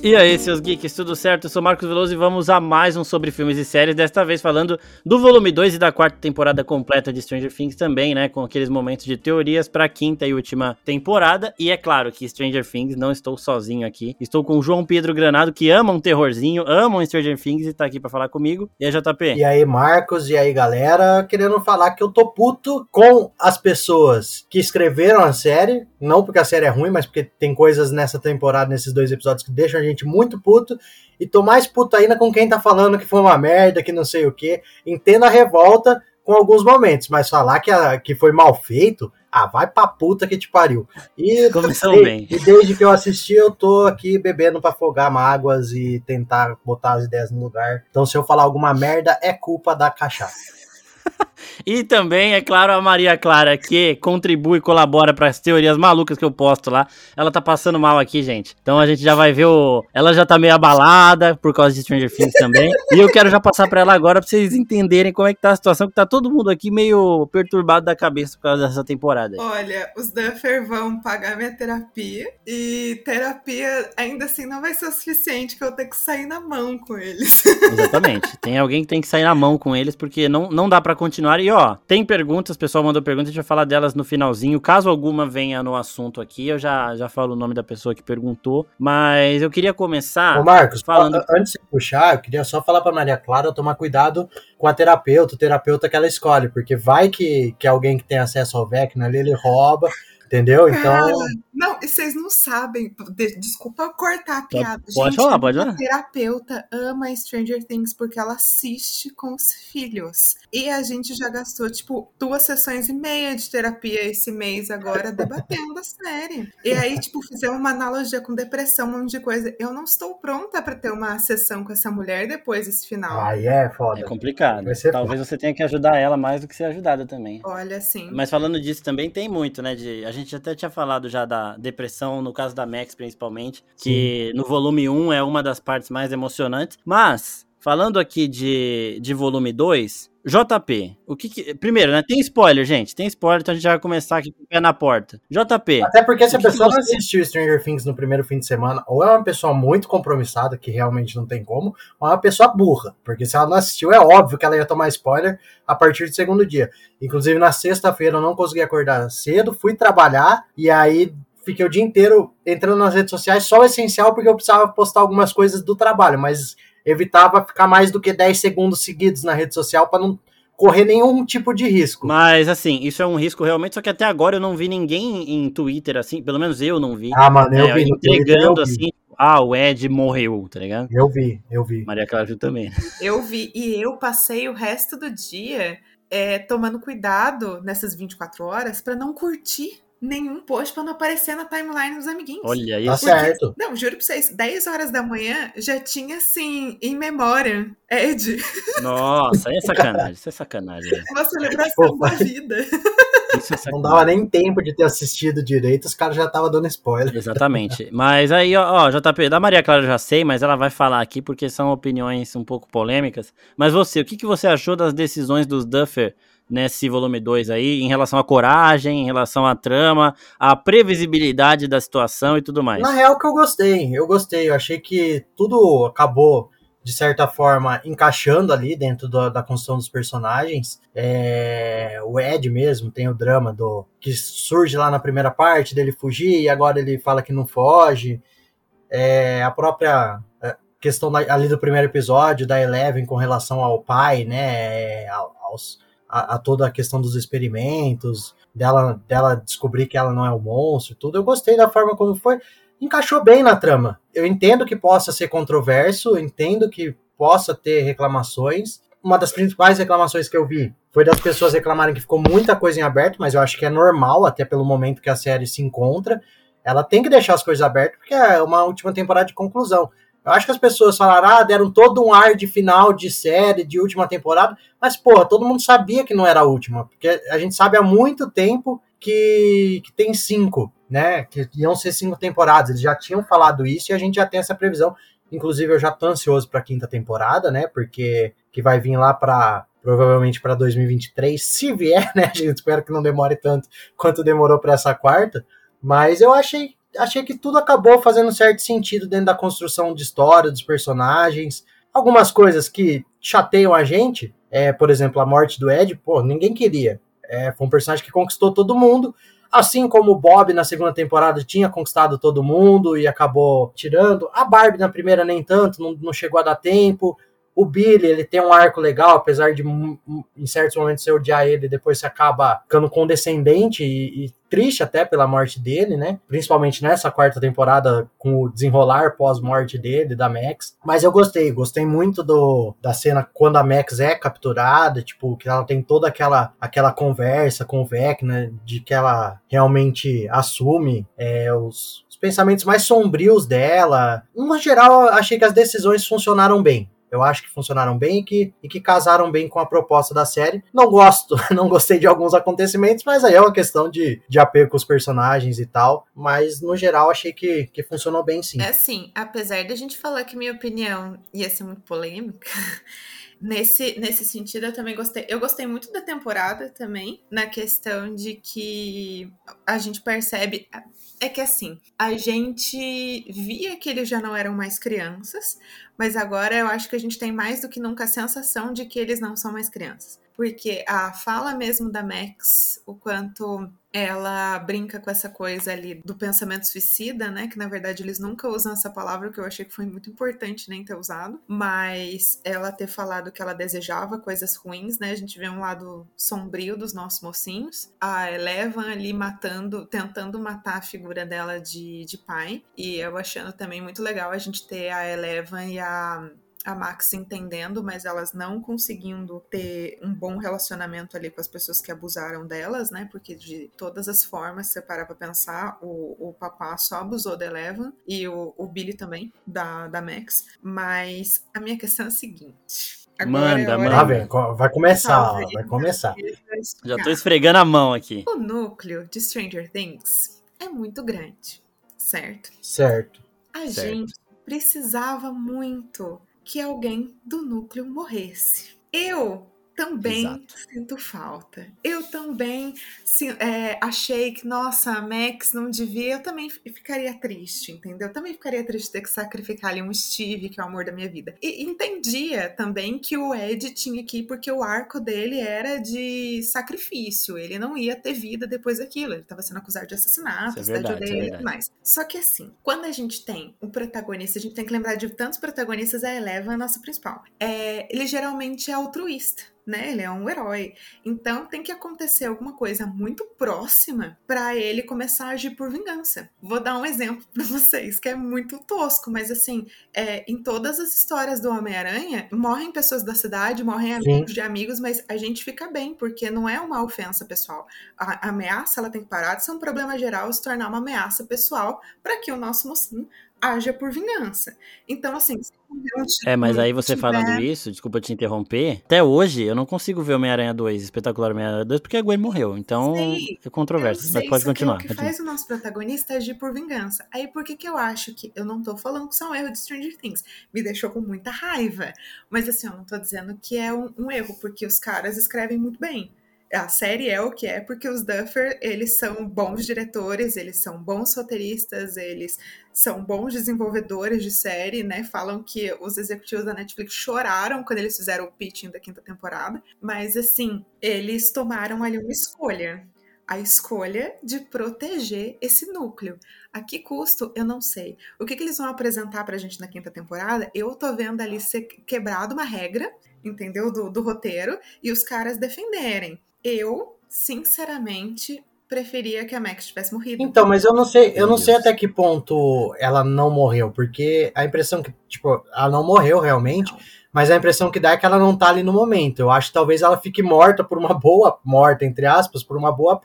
E aí, seus geeks, tudo certo? Eu sou Marcos Veloso e vamos a mais um sobre filmes e séries, desta vez falando do volume 2 e da quarta temporada completa de Stranger Things também, né, com aqueles momentos de teorias para a quinta e última temporada. E é claro que Stranger Things não estou sozinho aqui. Estou com o João Pedro Granado, que ama um terrorzinho, ama um Stranger Things e tá aqui para falar comigo. E aí, JP? E aí, Marcos, e aí, galera, querendo falar que eu tô puto com as pessoas que escreveram a série, não porque a série é ruim, mas porque tem coisas nessa temporada, nesses dois episódios que deixam a gente muito puto. E tô mais puto ainda com quem tá falando que foi uma merda, que não sei o que. Entendo a revolta com alguns momentos, mas falar que, a, que foi mal feito, ah, vai pra puta que te pariu. E, Começou e, bem. e desde que eu assisti, eu tô aqui bebendo pra afogar mágoas e tentar botar as ideias no lugar. Então, se eu falar alguma merda, é culpa da cachaça. E também, é claro, a Maria Clara, que contribui e colabora para as teorias malucas que eu posto lá. Ela tá passando mal aqui, gente. Então a gente já vai ver o. Ela já tá meio abalada por causa de Stranger Things também. e eu quero já passar para ela agora pra vocês entenderem como é que tá a situação, que tá todo mundo aqui meio perturbado da cabeça por causa dessa temporada. Olha, os Duffer vão pagar minha terapia. E terapia, ainda assim, não vai ser o suficiente que eu ter que sair na mão com eles. Exatamente. Tem alguém que tem que sair na mão com eles, porque não, não dá para continuar. E ó, tem perguntas, o pessoal mandou perguntas, a gente vai falar delas no finalzinho. Caso alguma venha no assunto aqui, eu já, já falo o nome da pessoa que perguntou. Mas eu queria começar. Ô Marcos, falando- antes de puxar, eu queria só falar pra Maria Clara tomar cuidado com a terapeuta, o terapeuta que ela escolhe, porque vai que, que alguém que tem acesso ao Vecna ali, ele rouba, entendeu? Então, Cara, não, e vocês não sabem. de- desculpa cortar a piada. pode Gente, falar, pode a falar. terapeuta ama Stranger Things porque ela assiste com os filhos. E a gente já gastou, tipo, duas sessões e meia de terapia esse mês agora, debatendo a série. E aí, tipo, fizemos uma analogia com depressão, um monte de coisa. Eu não estou pronta pra ter uma sessão com essa mulher depois desse final. aí é foda. É complicado. Talvez você tenha que ajudar ela mais do que ser ajudada também. Olha, assim. Mas falando disso também tem muito, né? De, a gente até tinha falado já da depressão, no caso da Max principalmente, que no volume 1 é uma das partes mais emocionantes. Mas, falando aqui de, de volume 2, JP, o que, que Primeiro, né? Tem spoiler, gente. Tem spoiler, então a gente vai começar aqui com o pé na porta. JP, Até porque se a pessoa que não você- assistiu Stranger Things no primeiro fim de semana, ou é uma pessoa muito compromissada, que realmente não tem como, ou é uma pessoa burra. Porque se ela não assistiu, é óbvio que ela ia tomar spoiler a partir do segundo dia. Inclusive, na sexta-feira eu não consegui acordar cedo, fui trabalhar, e aí fiquei o dia inteiro entrando nas redes sociais, só o essencial, porque eu precisava postar algumas coisas do trabalho, mas evitava ficar mais do que 10 segundos seguidos na rede social para não correr nenhum tipo de risco. mas assim, isso é um risco realmente, só que até agora eu não vi ninguém em Twitter assim, pelo menos eu não vi. Ah, mano, eu é, vi no Twitter, eu entregando vi. assim, ah, o Ed morreu, tá ligado? Eu vi, eu vi. Maria Clara viu também. Eu vi, e eu passei o resto do dia é, tomando cuidado nessas 24 horas pra não curtir nenhum post pra não aparecer na timeline dos amiguinhos. Olha Tá isso. certo. Não, juro pra vocês, 10 horas da manhã já tinha assim, em memória, Ed, Nossa, é sacanagem, isso é sacanagem. né? uma celebração da vida. Isso é Não dava nem tempo de ter assistido direito, os caras já estavam dando spoiler. Exatamente. Mas aí, ó, ó, JP, da Maria Clara eu já sei, mas ela vai falar aqui porque são opiniões um pouco polêmicas. Mas você, o que, que você achou das decisões dos Duffer nesse volume 2 aí, em relação à coragem, em relação à trama, à previsibilidade da situação e tudo mais? Na real que eu gostei, eu gostei, eu achei que tudo acabou, de certa forma, encaixando ali dentro do- da construção dos personagens. É, o Ed mesmo tem o drama do que surge lá na primeira parte dele fugir e agora ele fala que não foge. É, a própria é, questão da- ali do primeiro episódio da Eleven com relação ao pai, né, ao- aos, a, a toda a questão dos experimentos, dela, dela descobrir que ela não é o monstro, tudo. Eu gostei da forma como foi encaixou bem na trama. Eu entendo que possa ser controverso, entendo que possa ter reclamações. Uma das principais reclamações que eu vi foi das pessoas reclamarem que ficou muita coisa em aberto, mas eu acho que é normal, até pelo momento que a série se encontra. Ela tem que deixar as coisas abertas, porque é uma última temporada de conclusão. Eu acho que as pessoas falaram, ah, deram todo um ar de final de série, de última temporada, mas, porra, todo mundo sabia que não era a última, porque a gente sabe há muito tempo que, que tem cinco, né? Que iam ser cinco temporadas. Eles já tinham falado isso e a gente já tem essa previsão. Inclusive, eu já tô ansioso pra quinta temporada, né? Porque que vai vir lá pra provavelmente para 2023, se vier, né? A gente espera que não demore tanto quanto demorou para essa quarta. Mas eu achei achei que tudo acabou fazendo certo sentido dentro da construção de história, dos personagens. Algumas coisas que chateiam a gente, é, por exemplo, a morte do Ed, pô, ninguém queria. É, foi um personagem que conquistou todo mundo, assim como o Bob na segunda temporada tinha conquistado todo mundo e acabou tirando. A Barbie na primeira nem tanto, não, não chegou a dar tempo. O Billy, ele tem um arco legal, apesar de em certos momentos você odiar ele, depois você acaba ficando condescendente e, e triste até pela morte dele, né? Principalmente nessa quarta temporada, com o desenrolar pós-morte dele, da Max. Mas eu gostei, gostei muito do, da cena quando a Max é capturada, tipo, que ela tem toda aquela, aquela conversa com o Vecna, de que ela realmente assume é, os, os pensamentos mais sombrios dela. No geral, achei que as decisões funcionaram bem. Eu acho que funcionaram bem e que, e que casaram bem com a proposta da série. Não gosto, não gostei de alguns acontecimentos, mas aí é uma questão de, de apego com os personagens e tal. Mas no geral achei que, que funcionou bem sim. É assim, apesar da gente falar que minha opinião ia ser muito polêmica. Nesse, nesse sentido, eu também gostei. Eu gostei muito da temporada também, na questão de que a gente percebe. É que assim, a gente via que eles já não eram mais crianças, mas agora eu acho que a gente tem mais do que nunca a sensação de que eles não são mais crianças. Porque a fala mesmo da Max, o quanto ela brinca com essa coisa ali do pensamento suicida, né? Que na verdade eles nunca usam essa palavra, que eu achei que foi muito importante nem ter usado. Mas ela ter falado que ela desejava coisas ruins, né? A gente vê um lado sombrio dos nossos mocinhos. A Eleven ali matando, tentando matar a figura dela de, de pai. E eu achando também muito legal a gente ter a Eleven e a a Max entendendo, mas elas não conseguindo ter um bom relacionamento ali com as pessoas que abusaram delas, né? Porque de todas as formas, se você parar pra pensar, o, o papá só abusou da Eleven e o, o Billy também, da, da Max. Mas a minha questão é a seguinte. Agora manda, é manda. Ah, vai começar, vai começar. Já tô esfregando a mão aqui. O núcleo de Stranger Things é muito grande, certo? Certo. A certo. gente precisava muito que alguém do núcleo morresse. Eu também Exato. sinto falta. Eu também é, achei que, nossa, a Max não devia. Eu também ficaria triste, entendeu? Eu também ficaria triste ter que sacrificar ali um Steve, que é o amor da minha vida. E entendia também que o Ed tinha que ir porque o arco dele era de sacrifício. Ele não ia ter vida depois daquilo. Ele estava sendo acusado de assassinato, Isso é verdade, é e tudo mais. Só que assim, quando a gente tem um protagonista, a gente tem que lembrar de tantos protagonistas, a Eleven é a nossa principal. É, ele geralmente é altruísta né? Ele é um herói. Então tem que acontecer alguma coisa muito próxima para ele começar a agir por vingança. Vou dar um exemplo para vocês que é muito tosco, mas assim, é, em todas as histórias do Homem-Aranha, morrem pessoas da cidade, morrem amigos Sim. de amigos, mas a gente fica bem, porque não é uma ofensa pessoal. A, a ameaça ela tem que parar de ser um problema geral se tornar uma ameaça pessoal para que o nosso mocinho haja por vingança. Então, assim. É, mas aí você tiver... falando isso, desculpa te interromper, até hoje eu não consigo ver Homem-Aranha 2, Espetacular Homem-Aranha 2, porque a Gwen morreu. Então sei, é controverso, mas pode continuar. O que faz o nosso protagonista agir por vingança. Aí por que que eu acho que. Eu não tô falando que são erros de Stranger Things. Me deixou com muita raiva. Mas assim, eu não tô dizendo que é um, um erro, porque os caras escrevem muito bem a série é o que é porque os Duffer, eles são bons diretores, eles são bons roteiristas, eles são bons desenvolvedores de série, né? Falam que os executivos da Netflix choraram quando eles fizeram o pitching da quinta temporada, mas assim, eles tomaram ali uma escolha. A escolha de proteger esse núcleo. A que custo? Eu não sei. O que, que eles vão apresentar pra gente na quinta temporada? Eu tô vendo ali ser quebrado uma regra, entendeu? Do, do roteiro, e os caras defenderem. Eu, sinceramente, preferia que a Max tivesse morrido. Então, mas eu não sei, eu não sei até que ponto ela não morreu, porque a impressão que, tipo, ela não morreu realmente, não. Mas a impressão que dá é que ela não tá ali no momento. Eu acho que talvez ela fique morta por uma boa morta, entre aspas, por uma boa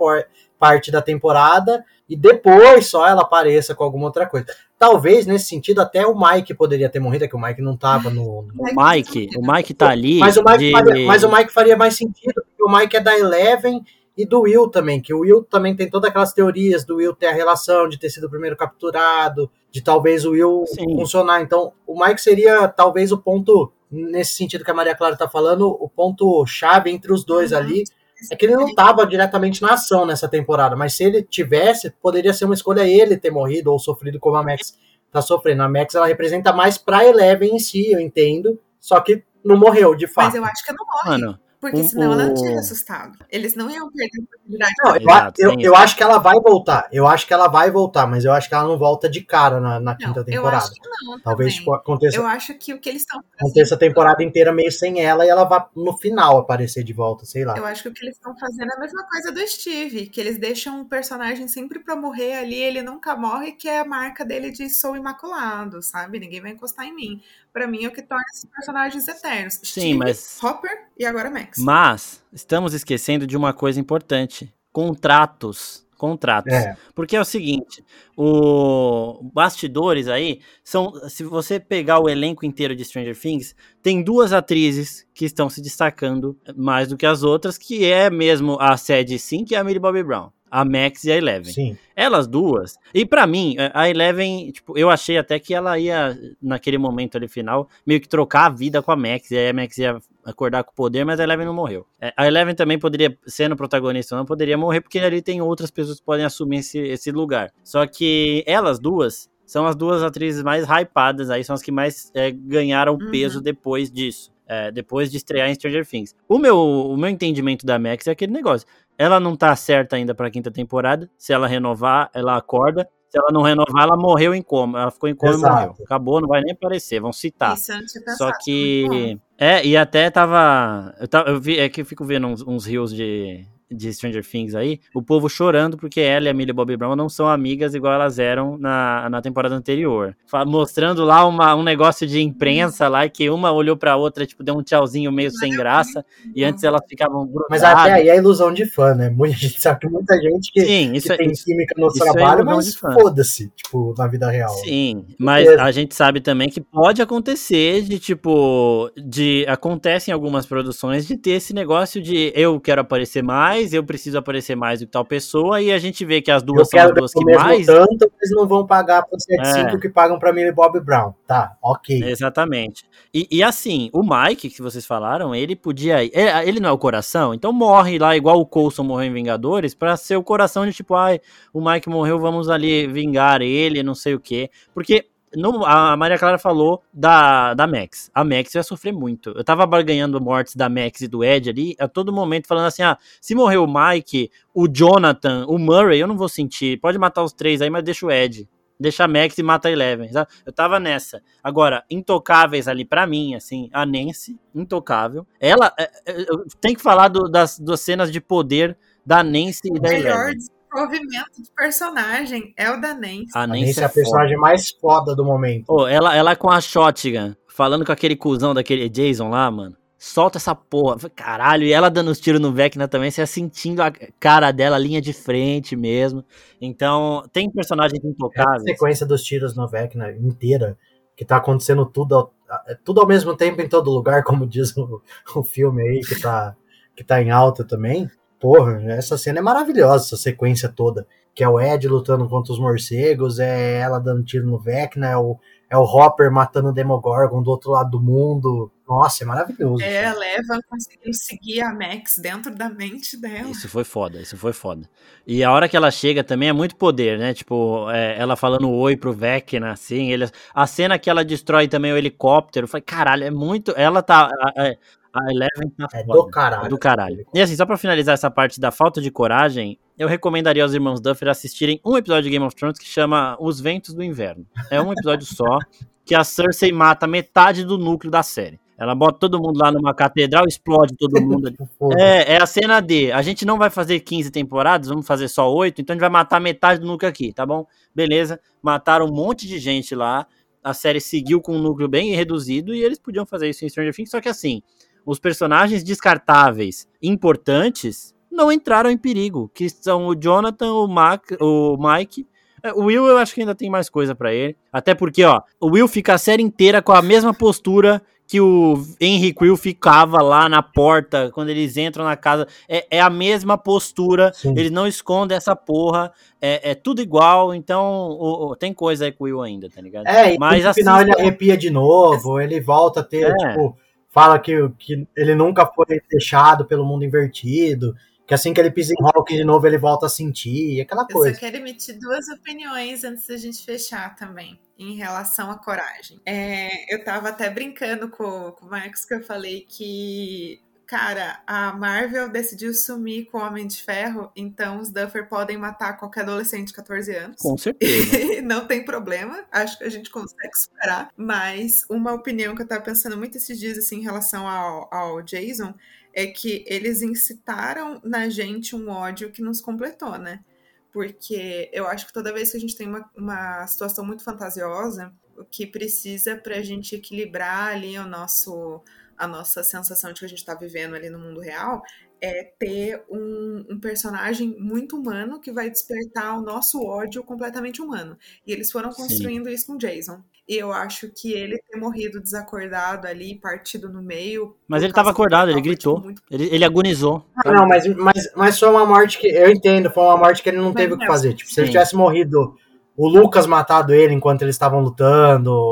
parte da temporada e depois só ela apareça com alguma outra coisa. Talvez nesse sentido até o Mike poderia ter morrido, é que o Mike não tava no. O Mike, o Mike tá ali. Mas o Mike, de... faria, mas o Mike faria mais sentido, porque o Mike é da Eleven e do Will também, que o Will também tem todas aquelas teorias do Will ter a relação de ter sido o primeiro capturado, de talvez o Will Sim. funcionar. Então, o Mike seria talvez o ponto, nesse sentido que a Maria Clara tá falando, o ponto chave entre os dois uhum. ali É que ele não tava diretamente na ação nessa temporada, mas se ele tivesse, poderia ser uma escolha ele ter morrido ou sofrido como a Max tá sofrendo. A Max ela representa mais pra Eleven em si, eu entendo. Só que não morreu, de fato. Mas eu acho que não morre. Mano, Porque o- senão ela não o- teria assustado. Eles não iam perder a oportunidade. Não, eu, Exato, eu, eu acho que ela vai voltar. Eu acho que ela vai voltar, mas eu acho que ela não volta de cara na, na Não, quinta eu temporada. acho que não. Talvez tipo, aconteça, Eu acho que o que eles estão aconteça a temporada inteira meio sem ela e ela vai no final aparecer de volta, sei lá. Eu acho que o que eles estão fazendo é a mesma coisa do Steve, que eles deixam um personagem sempre pra morrer ali, ele nunca morre, que é a marca dele de sou imaculado, sabe? Ninguém vai encostar em mim. Pra mim é o que torna esses personagens eternos. Sim, Steve, mas- Hopper e agora Max. Mas estamos esquecendo de uma coisa importante: contratos. Contratos. É. Porque é o seguinte, o bastidores aí são, se você pegar o elenco inteiro de Stranger Things, tem duas atrizes que estão se destacando mais do que as outras, que é mesmo a Sadie Sim, que é a Millie Bobby Brown, a Max e a Eleven. Sim. Elas duas. E pra mim, a Eleven, tipo, eu achei até que ela ia, naquele momento ali final, meio que trocar a vida com a Max. E aí a Max ia acordar com o poder, mas a Eleven não morreu. É, A Eleven também poderia, sendo protagonista ou não, poderia morrer, porque ali tem outras pessoas que podem assumir esse, esse lugar. Só que elas duas são as duas atrizes mais hypadas aí, são as que mais é, ganharam Uhum. peso depois disso. É, depois de estrear em Stranger Things. O meu, o meu entendimento da Max é aquele negócio. Ela não tá certa ainda pra quinta temporada. Se ela renovar, ela acorda. Se ela não renovar, ela morreu em coma. Ela ficou em coma Exato. e morreu. Acabou, não vai nem aparecer, vão citar. Isso eu não tinha Só que. É, e até tava. Eu, tava, eu vi, é que eu fico vendo uns, uns rios de, de Stranger Things aí, o povo chorando porque ela e a Millie Bobby Brown não são amigas igual elas eram na, na temporada anterior. Mostrando lá uma, um negócio de imprensa lá que uma olhou pra outra, tipo, deu um tchauzinho meio sem graça, e antes elas ficavam grudadas. Mas até aí é ilusão de fã, né? Muita gente sabe que muita gente que, Sim, que isso, é- tem isso química no é trabalho, ilusão mas foda-se, tipo, na vida real. Sim, mas Certeza. a gente sabe também que pode acontecer de tipo, de acontece em algumas produções de ter esse negócio de eu quero aparecer mais, eu preciso aparecer mais do que tal pessoa e a gente vê que as Eu duas são quero as duas que mais tanto, eles não vão pagar pro 75 É. que pagam pra Millie Bob Brown. Tá, ok. Exatamente. E, e assim, o Mike, que vocês falaram, ele podia. Ele, ele não é o coração, então morre lá igual o Coulson morreu em Vingadores, pra ser o coração de tipo, ai, o Mike morreu, vamos ali vingar ele, não sei o quê. Porque no- a Maria Clara falou da, da Max. A Max ia sofrer muito. Eu tava barganhando mortes da Max e do Ed ali, a todo momento falando assim: ah, se morrer o Mike, o Jonathan, o Murray, eu não vou sentir. Pode matar os três aí, mas deixa o Ed. Deixa a Max e mata a Eleven. sabe? Eu tava nessa. Agora, intocáveis ali pra mim, assim, a Nancy, intocável. Ela é, é, eu tenho que falar do- das, das cenas de poder da Nancy e da Eleven. Desenvolvimento de personagem é o da Nancy. A A Nancy, Nancy é é a personagem mais foda do momento. Pô, ela, ela com a shotgun, falando com aquele cuzão daquele Jason lá, mano. Solta essa porra. Caralho, e ela dando os tiros no Vecna também, você ia sentindo a cara dela, linha de frente mesmo. Então, tem personagens É a sequência dos tiros no Vecna inteira, que tá acontecendo tudo ao, é tudo ao mesmo tempo em todo lugar, como diz o, o filme aí, que tá, que tá em alta também. Porra, essa cena é maravilhosa, essa sequência toda. Que é o Ed lutando contra os morcegos, é ela dando tiro no Vecna, é o, é o Hopper matando o Demogorgon do outro lado do mundo. Nossa, é maravilhoso. É, a Leva conseguiu seguir a Max dentro da mente dela. Isso foi foda, isso foi foda. E a hora que ela chega também é muito poder, né? Tipo, é, ela falando oi pro Vecna, assim. Ele, a cena que ela destrói também o helicóptero. Foi, caralho, é muito. Ela tá. A, a- a Eleven tá É foda. do caralho. Do caralho. E assim, só pra finalizar essa parte da falta de coragem, eu recomendaria aos irmãos Duffer assistirem um episódio de Game of Thrones que chama Os Ventos do Inverno. É um episódio só, que a Cersei mata metade do núcleo da série. Ela bota todo mundo lá numa catedral, explode todo mundo. É, é a cena D. A gente não vai fazer 15 temporadas, vamos fazer só 8, então a gente vai matar metade do núcleo aqui, tá bom? Beleza. Mataram um monte de gente lá. A série seguiu com um núcleo bem reduzido e eles podiam fazer isso em Stranger Things, só que assim, os personagens descartáveis importantes não entraram em perigo, que são o Jonathan, o, Mac, o Mike. É, O Will eu acho que ainda tem mais coisa pra ele. Até porque, ó, o Will fica a série inteira com a mesma postura que o Henry Quill ficava lá na porta quando eles entram na casa. É, é a mesma postura. Sim. Eles não escondem essa porra. É, é tudo igual. Então, o- o- tem coisa aí com o Will ainda, tá ligado? É, e Mas no final ele arrepia de novo, ele volta a ter, É. tipo, fala que, que ele nunca foi deixado pelo mundo invertido, que assim que ele pisa em Hawk de novo, ele volta a sentir, aquela coisa. Eu só quero emitir duas opiniões antes da gente fechar também, em relação à coragem. É, eu tava até brincando com, com o Marcos que eu falei que cara, a Marvel decidiu sumir com o Homem de Ferro, então os Duffer podem matar qualquer adolescente de 14 anos. Com certeza. Não tem problema, acho que a gente consegue superar. Mas uma opinião que eu tava pensando muito esses dias, assim, em relação ao, ao Jason, é que eles incitaram na gente um ódio que nos completou, né? Porque eu acho que toda vez que a gente tem uma, uma situação muito fantasiosa, o que precisa pra gente equilibrar ali o nosso a nossa sensação de que a gente está vivendo ali no mundo real é ter um, um, personagem muito humano que vai despertar o nosso ódio completamente humano. E eles foram construindo Sim. isso com Jason. E eu acho que ele ter morrido desacordado ali, partido no meio. Mas ele estava acordado, ele gritou. Tipo, muito... ele, ele agonizou. Ah, não, mas, mas, mas foi uma morte que. Eu entendo, foi uma morte que ele não mas teve o que fazer. Tipo, se ele tivesse morrido o Lucas matado ele enquanto eles estavam lutando.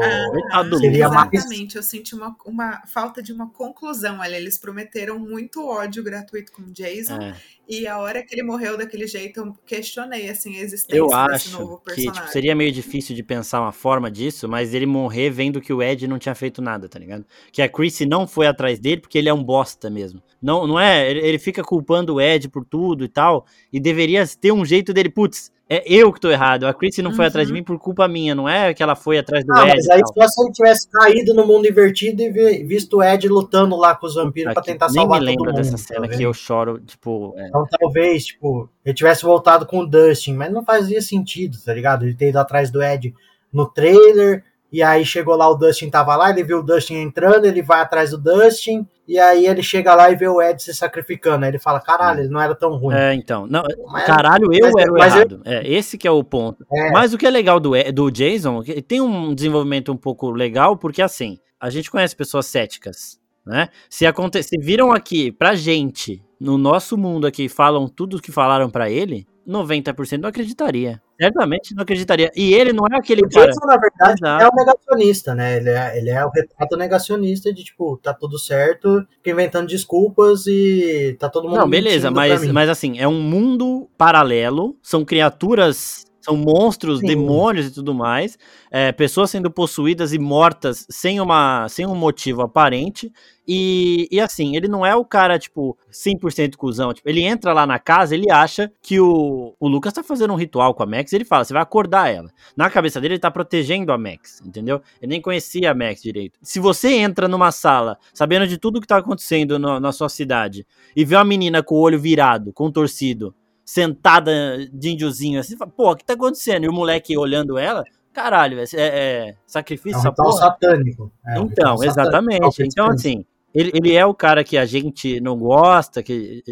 Ah, seria exatamente, mais... eu senti uma, uma falta de uma conclusão. Olha, eles prometeram muito ódio gratuito com o Jason. É. E a hora que ele morreu daquele jeito, eu questionei assim, a existência eu desse novo personagem. Que, tipo, seria meio difícil de pensar uma forma disso, mas ele morrer vendo que o Ed não tinha feito nada, tá ligado? Que a Chrissy não foi atrás dele porque ele é um bosta mesmo. Não, não é? Ele, ele fica culpando o Ed por tudo e tal. E deveria ter um jeito dele, putz, é eu que tô errado. A Chrissy não uhum. foi atrás de mim por culpa minha, não é que ela foi atrás do ah, Ed. Mas aí só se ele tivesse caído no mundo invertido e visto o Ed lutando lá com os vampiros para tentar salvar todo mundo. Nem me lembro dessa cena tá que eu choro, tipo. É. Então talvez, tipo, ele tivesse voltado com o Dustin, mas não fazia sentido, tá ligado? Ele ter ido atrás do Ed no trailer, e aí chegou lá, o Dustin tava lá, ele viu o Dustin entrando, ele vai atrás do Dustin, e aí ele chega lá e vê o Ed se sacrificando. Aí ele fala, caralho, ele não era tão ruim. É, então. Não, mas, caralho, eu mas, era o errado. Eu... É, esse que é o ponto. É. Mas o que é legal do, do Jason, tem um desenvolvimento um pouco legal, porque assim, a gente conhece pessoas céticas, né? Se, aconte se viram aqui pra gente, no nosso mundo aqui, falam tudo o que falaram para ele, 90% não acreditaria. Certamente não acreditaria. E ele não é aquele o cara. Jason, na verdade, Exato. é o negacionista, né? Ele é, ele é o retrato negacionista de, tipo, tá tudo certo, inventando desculpas e tá todo mundo. Não, beleza, mas, mas assim, é um mundo paralelo, são criaturas são monstros, Sim. demônios e tudo mais. É, pessoas sendo possuídas e mortas sem, uma, sem um motivo aparente. E, e assim, ele não é o cara, tipo, 100% cuzão. Tipo, ele entra lá na casa, ele acha que o, o Lucas tá fazendo um ritual com a Max. ele fala, você vai acordar ela. Na cabeça dele, ele tá protegendo a Max, entendeu? Ele nem conhecia a Max direito. Se você entra numa sala, sabendo de tudo que tá acontecendo no, na sua cidade, e vê uma menina com o olho virado, contorcido, sentada de índiozinho assim, fala, pô, o que tá acontecendo? E o moleque olhando ela, caralho, é, é sacrifício. É um ritual satânico. É, então, um exatamente. Satânico. Então, assim, ele, ele é o cara que a gente não gosta, que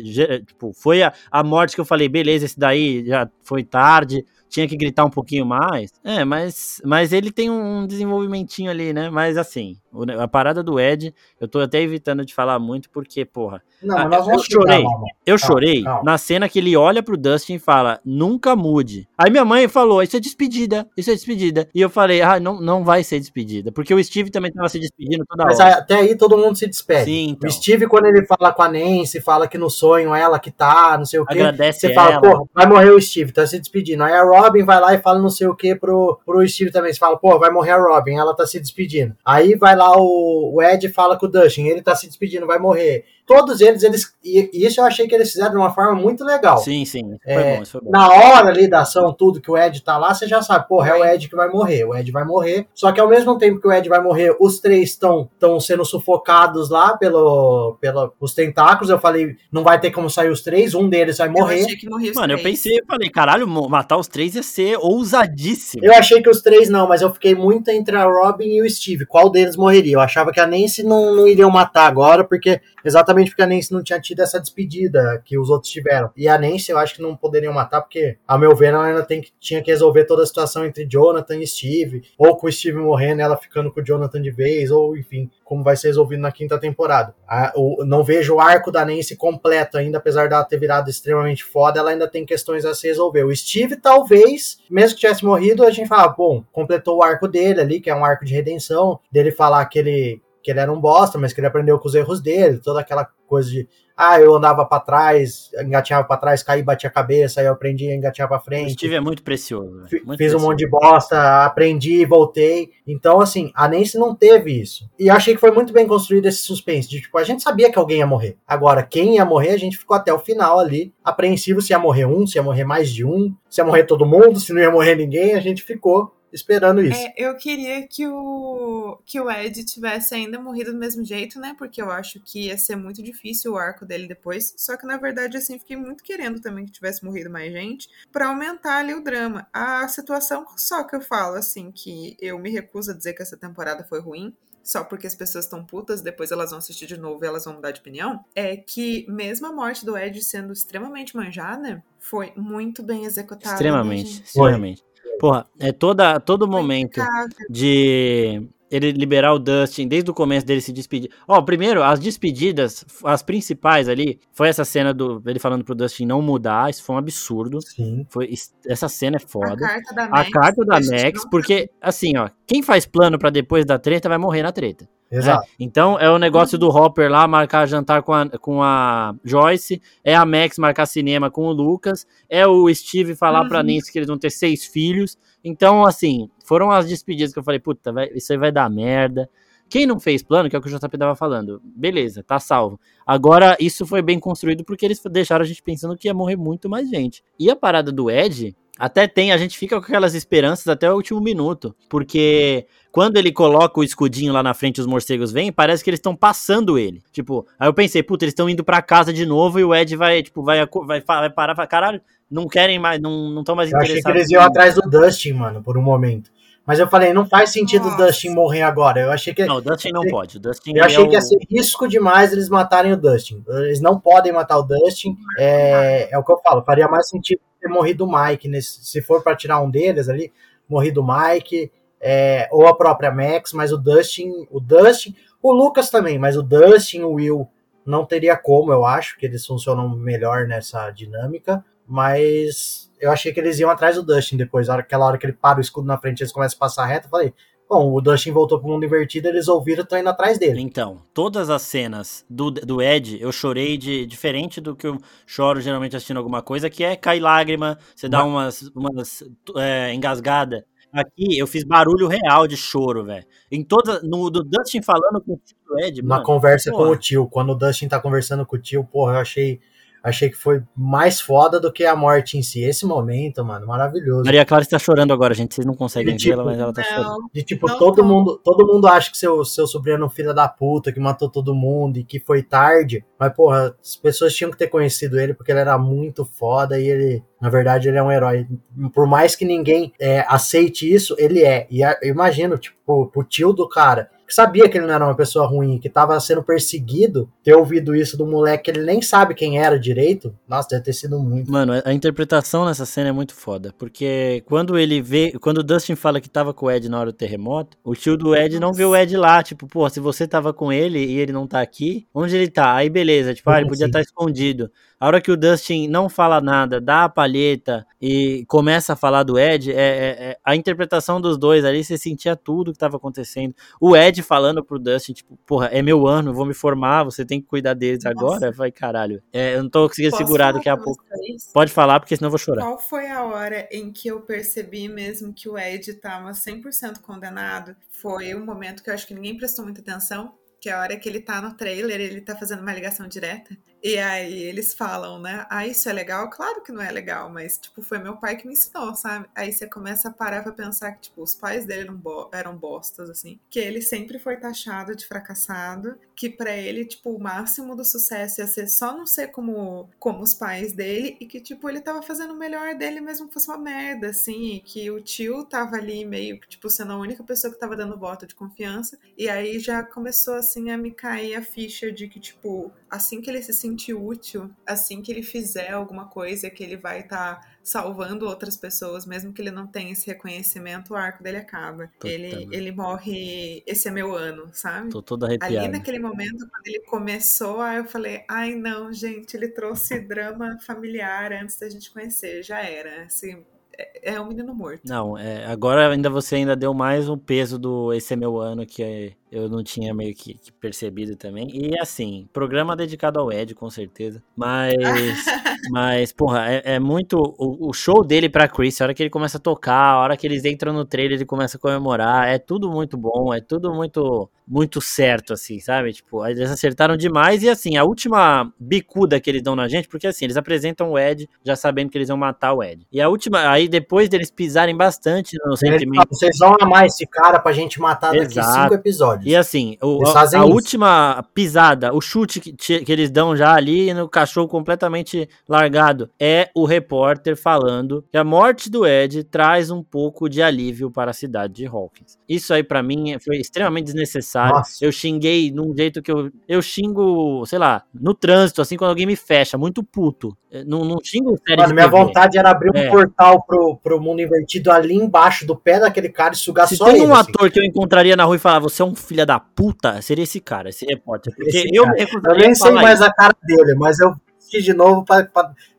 tipo, foi a, a morte que eu falei, beleza, esse daí já foi tarde, tinha que gritar um pouquinho mais. É, mas, mas ele tem um desenvolvimentinho ali, né? Mas assim, a parada do Ed, eu tô até evitando de falar muito, porque, porra. Não, eu, eu chorei. eu calma, chorei calma. na cena que ele olha pro Dustin e fala: nunca mude. Aí minha mãe falou: Isso é despedida, isso é despedida. E eu falei: Ah, não, não vai ser despedida. Porque o Steve também tava se despedindo toda Mas hora. Mas até aí todo mundo se despede. Sim, então. O Steve, quando ele fala com a Nancy, fala que no sonho ela que tá, não sei o quê. Agradece você fala, pô, vai morrer o Steve, tá se despedindo. Aí a Robin vai lá e fala não sei o que pro, pro Steve também. Você fala, pô, vai morrer a Robin, ela tá se despedindo. Aí vai lá o o Ed fala com o Dustin, ele tá se despedindo, vai morrer todos eles, eles. E isso eu achei que eles fizeram de uma forma muito legal. Sim, sim. Foi é, bom, foi bom. Na hora ali da ação, tudo que o Ed tá lá, você já sabe, porra, é o Ed que vai morrer. O Ed vai morrer. Só que ao mesmo tempo que o Ed vai morrer, os três estão sendo sufocados lá pelo, pelo, os tentáculos. Eu falei, não vai ter como sair os três, um deles vai morrer. Eu achei que morria os Mano, três. eu pensei, eu falei, caralho, matar os três ia ser ousadíssimo. Eu achei que os três não, mas eu fiquei muito entre a Robin e o Steve. Qual deles morreria? Eu achava que a Nancy não, não iriam matar agora, porque exatamente porque a Nancy não tinha tido essa despedida que os outros tiveram. E a Nancy eu acho que não poderiam matar, porque, a meu ver, ela ainda tem que, tinha que resolver toda a situação entre Jonathan e Steve, ou com o Steve morrendo, ela ficando com o Jonathan de vez, ou enfim, como vai ser resolvido na quinta temporada. A, o, não vejo o arco da Nancy completo ainda, apesar dela ter virado extremamente foda, ela ainda tem questões a se resolver. O Steve, talvez, mesmo que tivesse morrido, a gente fala, bom, completou o arco dele ali, que é um arco de redenção, dele falar que ele que ele era um bosta, mas que ele aprendeu com os erros dele, toda aquela coisa de ah, eu andava para trás, engatinhava para trás, caí, batia a cabeça, aí eu aprendi a engatinhar para frente. O Steve é muito precioso. Muito Fiz precioso. um monte de bosta, aprendi, voltei. Então, assim, a Nancy não teve isso. E achei que foi muito bem construído esse suspense. De, tipo, a gente sabia que alguém ia morrer. Agora, quem ia morrer, a gente ficou até o final ali, apreensivo se ia morrer um, se ia morrer mais de um, se ia morrer todo mundo, se não ia morrer ninguém, a gente ficou esperando isso. É, eu queria que o, que o Ed tivesse ainda morrido do mesmo jeito, né? Porque eu acho que ia ser muito difícil o arco dele depois. Só que, na verdade, assim, fiquei muito querendo também que tivesse morrido mais gente para aumentar ali o drama. A situação só que eu falo, assim, que eu me recuso a dizer que essa temporada foi ruim só porque as pessoas estão putas, depois elas vão assistir de novo e elas vão mudar de opinião, é que mesmo a morte do Ed sendo extremamente manjada, foi muito bem executada. Extremamente, né, extremamente. Porra, é toda, todo momento de ele liberar o Dustin, desde o começo dele se despedir. Ó, primeiro, as despedidas, as principais ali, foi essa cena do ele falando pro Dustin não mudar, isso foi um absurdo. Sim. Foi, essa cena é A foda. carta da A Max. carta da a Max, não- porque, assim, ó, quem faz plano pra depois da treta vai morrer na treta. né? Exato. Então é o negócio do Hopper lá marcar jantar com a, com a Joyce, é a Max marcar cinema com o Lucas, é o Steve falar pra Uhum. Nancy que eles vão ter seis filhos. Então, assim, foram as despedidas que eu falei, puta, vai- isso aí vai dar merda. Quem não fez plano, que é o que o JP tava falando, beleza, tá salvo. Agora, isso foi bem construído porque eles deixaram a gente pensando que ia morrer muito mais gente. E a parada do Ed, até tem, a gente fica com aquelas esperanças até o último minuto. Porque quando ele coloca o escudinho lá na frente e os morcegos vêm, parece que eles estão passando ele. Tipo, aí eu pensei, puta, eles estão indo pra casa de novo e o Ed vai, tipo, vai, vai, vai parar e falar, caralho, não querem mais, não estão mais Eu achei interessados. que eles iam atrás do Dustin, mano, por um momento. Mas eu falei, não faz sentido o Nossa. Dustin morrer agora. Eu achei que Não, o Dustin não pode. O Dustin Eu achei é o... que ia ser risco demais eles matarem o Dustin. Eles não podem matar o Dustin. É, é o que eu falo. Faria mais sentido ter morrido o Mike. Nesse, se for para tirar um deles ali, morrido o Mike, é, ou a própria Max, mas o Dustin, o Dustin, o Lucas também, mas o Dustin, o Will, não teria como, eu acho, que eles funcionam melhor nessa dinâmica. Mas eu achei que eles iam atrás do Dustin depois. Aquela hora que ele para o escudo na frente eles começam a passar reto, eu falei. Bom, o Dustin voltou pro mundo invertido, eles ouviram e estão indo atrás dele. Então, todas as cenas do, do Ed, eu chorei de diferente do que eu choro geralmente assistindo alguma coisa, que é cair lágrima, você dá umas, umas é, engasgada. Aqui eu fiz barulho real de choro, velho. Em toda no do Dustin falando com o tio do Ed, na mano. conversa porra. com o tio. Quando o Dustin tá conversando com o tio, porra, eu achei, achei que foi mais foda do que a morte em si. Esse momento, mano, maravilhoso. Maria Clara está chorando agora, gente. Vocês não conseguem Ele, vê-la, tipo, mas ela tá chorando. Não, De tipo, Não, todo não. mundo, todo mundo acha que seu, seu sobrinho é um filho da puta, que matou todo mundo e que foi tarde. Mas, porra, as pessoas tinham que ter conhecido ele porque ele era muito foda e ele, na verdade, ele é um herói. Por mais que ninguém é, aceite isso, ele é. E a- eu imagino, tipo, pro tio do cara, que sabia que ele não era uma pessoa ruim, que tava sendo perseguido, ter ouvido isso do moleque que ele nem sabe quem era direito, nossa, deve ter sido muito. Mano, a interpretação nessa cena é muito foda. Porque quando ele vê. Quando o Dustin fala que tava com o Ed na hora do terremoto, o tio do Ed não vê o Ed lá. Tipo, pô, se você tava com ele e ele não tá aqui, onde ele tá? Aí beleza, tipo, ah, ele podia assim? estar escondido. A hora que o Dustin não fala nada, dá a palheta e começa a falar do Ed, é, é- é- a interpretação dos dois ali, você sentia tudo que tava acontecendo. O Ed falando pro Dustin, tipo, porra, é meu ano, vou me formar, você tem que cuidar deles Nossa. agora. Vai, caralho. É, eu não tô conseguindo posso segurar daqui a pouco. vocês? Pode falar, porque senão eu vou chorar. Qual foi a hora em que eu percebi mesmo que o Ed tava 100% condenado? Foi um momento que eu acho que ninguém prestou muita atenção, que é a hora que ele tá no trailer, ele tá fazendo uma ligação direta. E aí eles falam, né? Ah, isso é legal? Claro que não é legal, mas, tipo, foi meu pai que me ensinou, sabe? Aí você começa a parar pra pensar que, tipo, os pais dele eram, bo eram bostas, assim. Que ele sempre foi taxado de fracassado, que pra ele, tipo, o máximo do sucesso ia ser só não ser como, como os pais dele, e que, tipo, ele tava fazendo o melhor dele mesmo que fosse uma merda, assim, e que o tio tava ali meio, tipo, sendo a única pessoa que tava dando voto de confiança, e aí já começou, assim, a me cair a ficha de que, tipo, assim que ele se sentir útil, assim que ele fizer alguma coisa que ele vai estar salvando outras pessoas, mesmo que ele não tenha esse reconhecimento, o arco dele acaba. Puta Ele, ele morre, esse é meu ano, sabe? Tô todo Ali arrepiado. naquele momento, quando ele começou, aí eu falei, ai não, gente, ele trouxe drama familiar antes da gente conhecer, já era, assim, é, é um menino morto. Não, é, agora ainda você ainda deu mais um peso do esse é meu ano, que é Eu não tinha meio que, que percebido também. E assim, programa dedicado ao Ed, com certeza. Mas. mas, porra, é, é muito. O, o, show dele pra Chris, a hora que ele começa a tocar, a hora que eles entram no trailer, ele começa a comemorar. É tudo muito bom, é tudo muito muito certo, assim, sabe? Tipo, eles acertaram demais. E assim, a última bicuda que eles dão na gente, porque assim, eles apresentam o Ed já sabendo que eles vão matar o Ed. E a última, aí depois deles pisarem bastante no sentimento. Vocês vão amar esse cara pra gente matar daqui Exato. cinco episódios. E assim, o, a, a última pisada, o chute que, que eles dão já ali no cachorro completamente largado, é o repórter falando que a morte do Ed traz um pouco de alívio para a cidade de Hawkins. Isso aí para mim foi extremamente desnecessário necessário. Nossa. Eu xinguei num jeito que eu. Eu xingo, sei lá, no trânsito, assim, quando alguém me fecha, muito puto. Não, não xingo sério. Mano, minha vontade era abrir é. um portal pro, pro mundo invertido ali embaixo do pé daquele cara e sugar Se só ele. Tem um assim. ator que eu encontraria na rua e falar, você é um filho da puta, seria esse cara, esse repórter. Porque esse eu. Eu nem sei mais isso. a cara dele, mas eu de novo para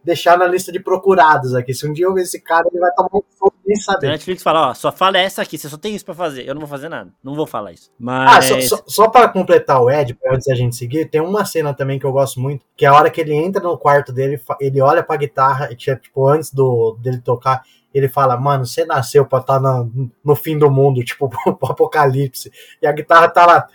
deixar na lista de procurados aqui. Se um dia eu ver esse cara, ele vai tomar um fogo nem saber. A Netflix fala, ó, sua fala é essa aqui, você só tem isso para fazer. Eu não vou fazer nada. Não vou falar isso. Mas... Ah, só, só, só para completar o Ed, antes da gente seguir, tem uma cena também que eu gosto muito, que é a hora que ele entra no quarto dele, ele olha pra guitarra, tipo, antes do, dele tocar, ele fala, mano, você nasceu pra estar tá no, no fim do mundo, tipo, pro apocalipse. E a guitarra tá lá,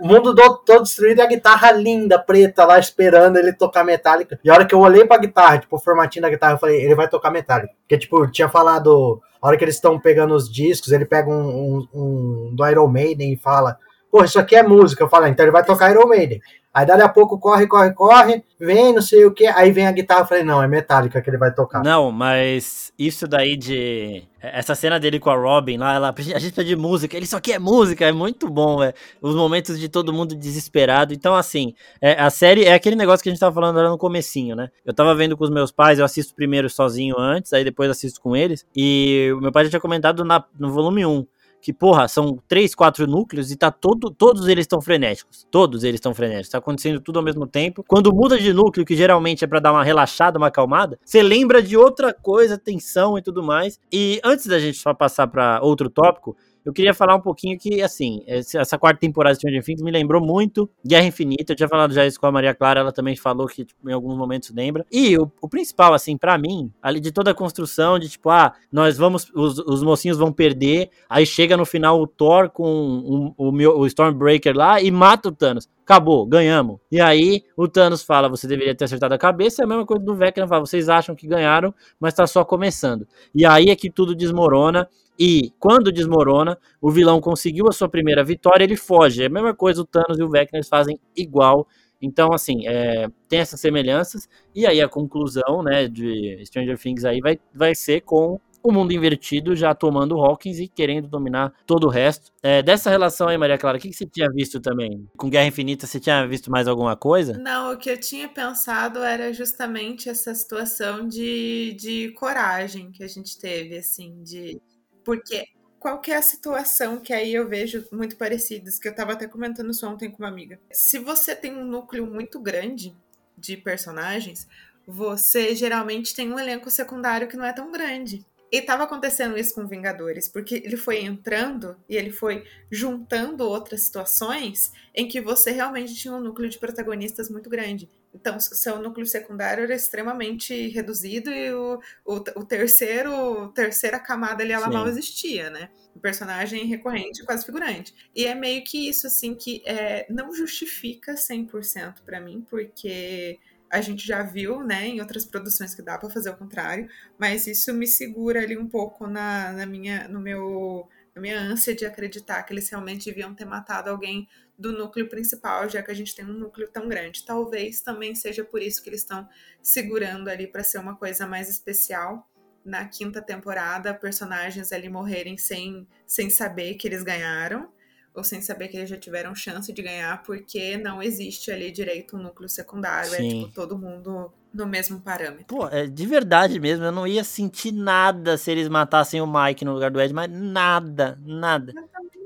o mundo todo destruído e a guitarra linda, preta, lá esperando ele tocar metálica. E a hora que eu olhei pra guitarra, tipo, o formatinho da guitarra, eu falei, ele vai tocar metálica. Porque, tipo, tinha falado, a hora que eles estão pegando os discos, ele pega um, um, um do Iron Maiden e fala, pô, isso aqui é música. Eu falo, então ele vai tocar Iron Maiden. Aí dali a pouco corre, corre, corre, vem, não sei o que, aí vem a guitarra, eu falei, não, é metálica que ele vai tocar. Não, mas isso daí de. Essa cena dele com a Robin lá, ela, a gente precisa de música, ele só quer música, é muito bom, é. Os momentos de todo mundo desesperado. Então, assim, é, a série é aquele negócio que a gente tava falando no comecinho, né? Eu tava vendo com os meus pais, eu assisto primeiro sozinho antes, aí depois assisto com eles. E o meu pai já tinha comentado na, no volume 1 que, porra, são três, quatro núcleos e tá todo, todos eles estão frenéticos. Todos eles estão frenéticos. Tá acontecendo tudo ao mesmo tempo. Quando muda de núcleo, que geralmente é para dar uma relaxada, uma acalmada, você lembra de outra coisa, tensão e tudo mais. E antes da gente só passar para outro tópico, eu queria falar um pouquinho que, assim, essa quarta temporada de Stranger Things me lembrou muito Guerra Infinita. Eu tinha falado já isso com a Maria Clara, ela também falou que, tipo, em alguns momentos lembra. E o, o principal, assim, para mim, ali de toda a construção de, tipo, ah, nós vamos, os, os mocinhos vão perder, aí chega no final o Thor com um, o, o Stormbreaker lá e mata o Thanos acabou, ganhamos. E aí o Thanos fala, você deveria ter acertado a cabeça, é a mesma coisa do Vecna fala, vocês acham que ganharam, mas tá só começando. E aí é que tudo desmorona e quando desmorona, o vilão conseguiu a sua primeira vitória, ele foge. É a mesma coisa, o Thanos e o Vecna fazem igual. Então, assim, é, tem essas semelhanças. E aí a conclusão, né, de Stranger Things aí vai, vai ser com o mundo invertido já tomando Hawkins e querendo dominar todo o resto. É, dessa relação aí, Maria Clara, o que, que você tinha visto também? Com Guerra Infinita, você tinha visto mais alguma coisa? Não, o que eu tinha pensado era justamente essa situação de, de coragem que a gente teve, assim, de porque qual que é a situação que aí eu vejo muito parecidas, que eu estava até comentando isso ontem com uma amiga. Se você tem um núcleo muito grande de personagens, você geralmente tem um elenco secundário que não é tão grande. E tava acontecendo isso com Vingadores, porque ele foi entrando e ele foi juntando outras situações em que você realmente tinha um núcleo de protagonistas muito grande. Então, seu núcleo secundário era extremamente reduzido e o, o, o terceiro, terceira camada ali, ela Sim. não existia, né? O personagem recorrente, quase figurante. E é meio que isso, assim, que é, não justifica 100% para mim, porque a gente já viu, né, em outras produções que dá para fazer o contrário, mas isso me segura ali um pouco na, na minha, no meu, na minha ânsia de acreditar que eles realmente deviam ter matado alguém do núcleo principal, já que a gente tem um núcleo tão grande. Talvez também seja por isso que eles estão segurando ali para ser uma coisa mais especial. Na quinta temporada, personagens ali morrerem sem, sem saber que eles ganharam ou sem saber que eles já tiveram chance de ganhar, porque não existe ali direito um núcleo secundário, Sim. é tipo todo mundo no mesmo parâmetro. Pô, é de verdade mesmo, eu não ia sentir nada se eles matassem o Mike no lugar do Ed, mas nada, nada.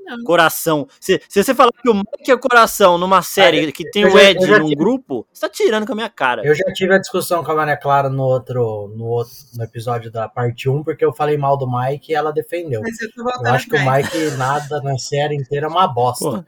Não. Coração. Se, se você falar que o Mike é coração numa série que tem o Ed num tive... grupo, você tá tirando com a minha cara. Eu já tive a discussão com a Maria Clara no outro, no outro no episódio da parte 1, porque eu falei mal do Mike e ela defendeu. eu acho que o Mike nada na série inteira é uma bosta. Pô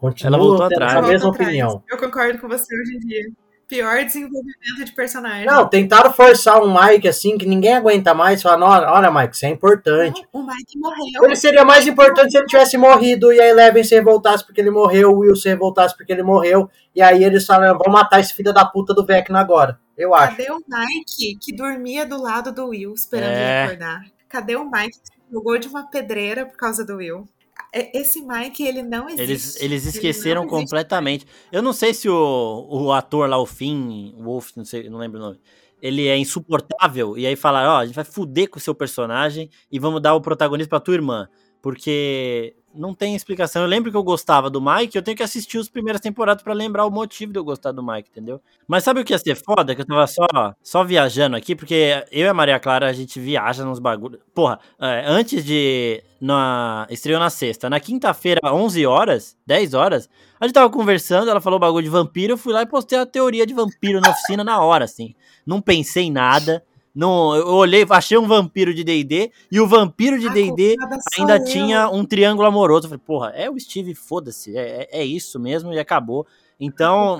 Continuo Ela voltou atrás. essa mesma opinião. Eu concordo com você hoje em dia. Pior desenvolvimento de personagem. Não, tentaram forçar um Mike assim que ninguém aguenta mais. Falaram, olha, olha, Mike, isso é importante. Não, o Mike morreu. Ele seria mais importante se ele tivesse morrido e a Eleven se revoltasse porque ele morreu, o Will se revoltasse porque ele morreu. E aí eles falaram, vamos matar esse filho da puta do Vecna agora. Eu acho. Cadê o Mike que dormia do lado do Will esperando É. ele acordar? Cadê o Mike que jogou de uma pedreira por causa do Will? É- Esse Mike, ele não existe. Eles, eles Ele esqueceram existe. completamente. Eu não sei se o, o ator lá, o Finn, o Wolf, não sei, não lembro o nome. Ele é insuportável. E aí falaram, ó, a gente vai fuder com o seu personagem e vamos dar o protagonismo pra tua irmã. Porque não tem explicação. Eu lembro que eu gostava do Mike, eu tenho que assistir as primeiras temporadas pra lembrar o motivo de eu gostar do Mike, entendeu? Mas sabe o que ia ser foda? Que eu tava só, só viajando aqui, porque eu e a Maria Clara, a gente viaja nos bagulhos. Porra, é, antes de. Na, estreou na sexta. Na quinta-feira, 11 horas, 10 horas, a gente tava conversando, ela falou bagulho de vampiro, eu fui lá e postei a teoria de vampiro na oficina na hora, assim. Não pensei em nada. Não, eu olhei, achei um vampiro de D&D e o vampiro de D&D ainda eu. tinha um triângulo amoroso. Eu falei, porra, é o Steve, foda-se, é, é- é isso mesmo e acabou. Então,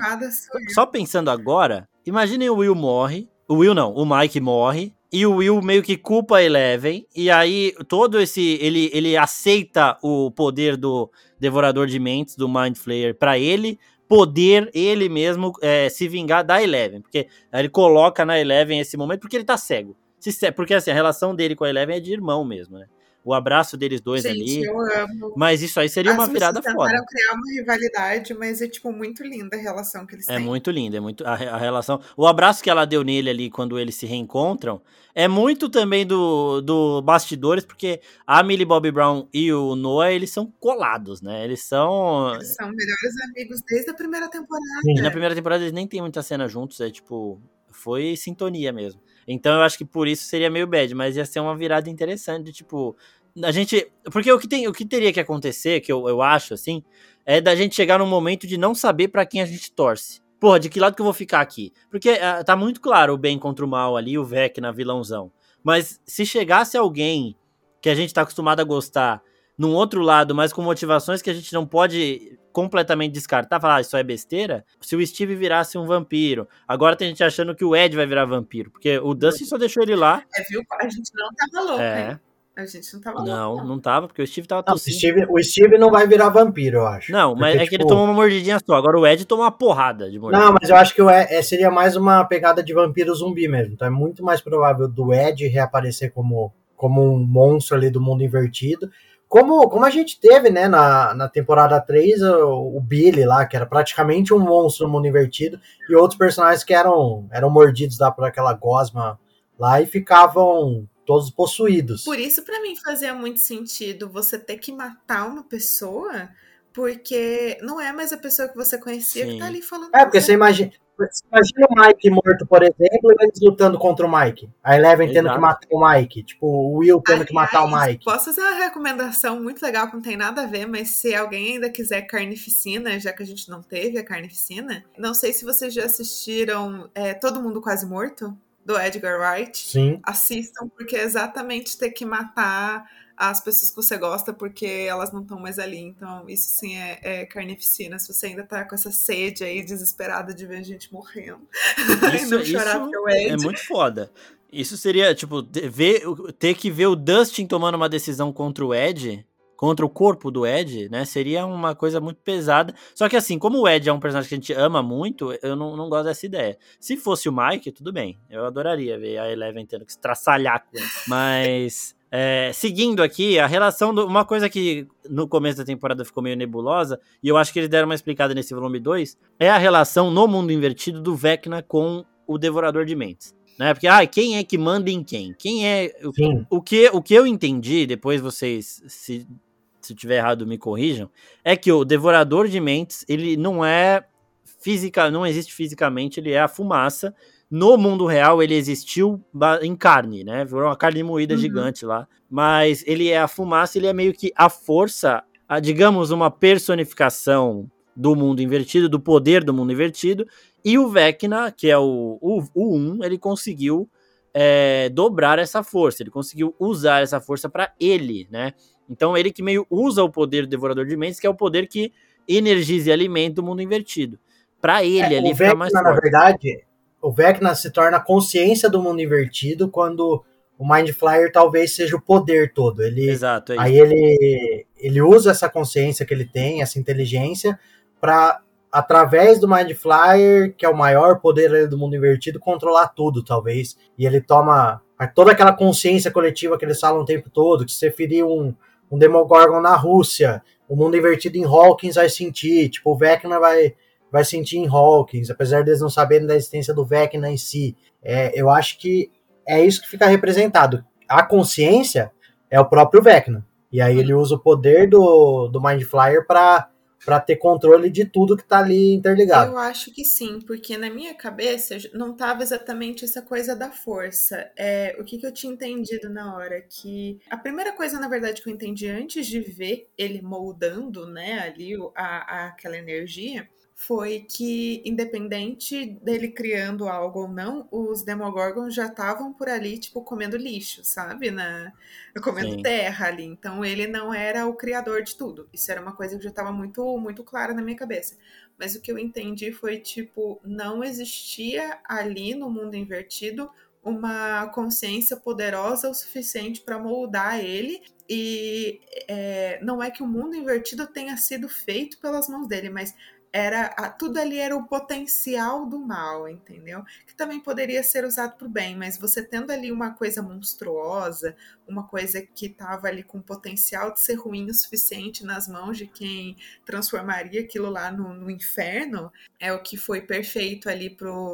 só pensando agora, imaginem o Will morre, o Will não, o Mike morre, e o Will meio que culpa a Eleven, e aí todo esse, ele, ele aceita o poder do Devorador de Mentes, do Mind Flayer, pra ele poder ele mesmo é, se vingar da Eleven, porque ele coloca na Eleven esse momento, porque ele tá cego. Se porque assim, a relação dele com a Eleven é de irmão mesmo, né? O abraço deles dois Gente, ali. eu amo. Mas isso aí seria uma As virada pessoas foda. tentaram criar uma rivalidade, mas é, tipo, muito linda a relação que eles É têm. muito lindo, é muito a, a relação. O abraço que ela deu nele ali quando eles se reencontram é muito também do, do bastidores, porque a Millie Bobby Brown e o Noah, eles são colados, né? Eles são. Eles são melhores amigos desde a primeira temporada. E na primeira temporada eles nem tem muita cena juntos, é tipo. Foi sintonia mesmo. Então eu acho que por isso seria meio bad, mas ia ser uma virada interessante, de, tipo. A gente. Porque o que, tem, o que teria que acontecer, que eu, eu acho, assim, é da gente chegar num momento de não saber pra quem a gente torce. Porra, de que lado que eu vou ficar aqui? Porque ah, tá muito claro o bem contra o mal ali, o Vecna vilãozão. Mas se chegasse alguém que a gente tá acostumado a gostar num outro lado, mas com motivações que a gente não pode completamente descartar, falar, ah, isso é besteira. Se o Steve virasse um vampiro, agora tem gente achando que o Ed vai virar vampiro, porque o Dustin só deixou ele lá. É, viu? A gente não tava louco, É. hein? A gente não tava Não, louco. não tava, porque o Steve tava Não, o, tossindo. Steve, o Steve não vai virar vampiro, eu acho. Não, mas Porque, é que ele tipo, tomou uma mordidinha só. Agora o Ed tomou uma porrada de mordida. Não, mas eu acho que o Ed, é, seria mais uma pegada de vampiro zumbi mesmo. Então é muito mais provável do Ed reaparecer como, como um monstro ali do mundo invertido. Como, como a gente teve, né, na, na temporada 3, o, o Billy lá, que era praticamente um monstro no mundo invertido, e outros personagens que eram, eram mordidos lá por aquela gosma lá e ficavam todos possuídos. Por isso, pra mim, fazia muito sentido você ter que matar uma pessoa, porque não é mais a pessoa que você conhecia Sim. que tá ali falando. É, porque você. imagina, imagina o Mike morto, por exemplo, e eles lutando contra o Mike. A Eleven tendo Exato. que matar o Mike. Tipo, o Will tendo que matar o Aliás, Mike. Posso fazer uma recomendação muito legal que não tem nada a ver, mas se alguém ainda quiser carnificina, já que a gente não teve a carnificina, não sei se vocês já assistiram é, Todo Mundo Quase Morto, do Edgar Wright. Sim. Assistam, porque é exatamente ter que matar as pessoas que você gosta porque elas não estão mais ali. Então, isso sim é, é carnificina. Se você ainda tá com essa sede aí, desesperada de ver gente morrendo. e Isso, não chorar isso é muito foda. Isso seria, tipo, ter- ver, ter que ver o Dustin tomando uma decisão contra o Ed, contra o corpo do Ed, né? Seria uma coisa muito pesada. Só que assim, como o Ed é um personagem que a gente ama muito, eu não, não gosto dessa ideia. Se fosse o Mike, tudo bem. Eu adoraria ver a Eleven tendo que se traçalhar com ele. Mas. É, seguindo aqui, a relação. Do, uma coisa que no começo da temporada ficou meio nebulosa, e eu acho que eles deram uma explicada nesse volume 2, é a relação no mundo invertido do Vecna com o Devorador de Mentes. Né? Porque, ah, quem é que manda em quem? Quem é. O, Sim. o que, o que eu entendi, depois vocês, se, se tiver errado, me corrijam, é que o Devorador de Mentes, ele não é física, não existe fisicamente, ele é a fumaça. No mundo real, ele existiu em carne, né? Virou uma carne moída Uhum. gigante lá. Mas ele é a fumaça, ele é meio que a força, a, digamos, uma personificação do mundo invertido, do poder do mundo invertido. E o Vecna, que é o, o, o 1, ele conseguiu é, dobrar essa força, ele conseguiu usar essa força para ele, né? Então ele que meio usa o poder do Devorador de Mentes, que é o poder que energiza e alimenta o mundo invertido. Para ele É, ali fica mais Vecna, na forte. verdade, o Vecna se torna a consciência do mundo invertido quando o Mind Flyer talvez seja o poder todo. Ele, Exato, é aí ele, ele usa essa consciência que ele tem, essa inteligência, para através do Mind Flyer, que é o maior poder do mundo invertido, controlar tudo, talvez. E ele toma toda aquela consciência coletiva que eles falam o tempo todo, que se você ferir um, um Demogorgon na Rússia, o mundo invertido em Hawkins vai sentir, tipo, o Vecna vai, vai sentir em Hawkins, apesar deles não saberem da existência do Vecna em si. É, eu acho que é isso que fica representado. A consciência é o próprio Vecna. E aí ele usa o poder do, do Mind Flyer para para ter controle de tudo que tá ali interligado. Eu acho que sim, porque na minha cabeça não tava exatamente essa coisa da força. É, o que, que eu tinha entendido na hora? Que a primeira coisa, na verdade, que eu entendi antes de ver ele moldando, né, ali a, a- aquela energia, foi que, independente dele criando algo ou não, os Demogorgons já estavam por ali, tipo, comendo lixo, sabe? Na, comendo Sim. terra ali. Então ele não era o criador de tudo. Isso era uma coisa que já estava muito, muito clara na minha cabeça. Mas o que eu entendi foi, tipo, não existia ali no mundo invertido uma consciência poderosa o suficiente para moldar ele. E é, não é que o mundo invertido tenha sido feito pelas mãos dele, mas era tudo ali era o potencial do mal, entendeu? Que também poderia ser usado para o bem, mas você tendo ali uma coisa monstruosa, uma coisa que estava ali com potencial de ser ruim o suficiente nas mãos de quem transformaria aquilo lá no, no inferno, é o que foi perfeito ali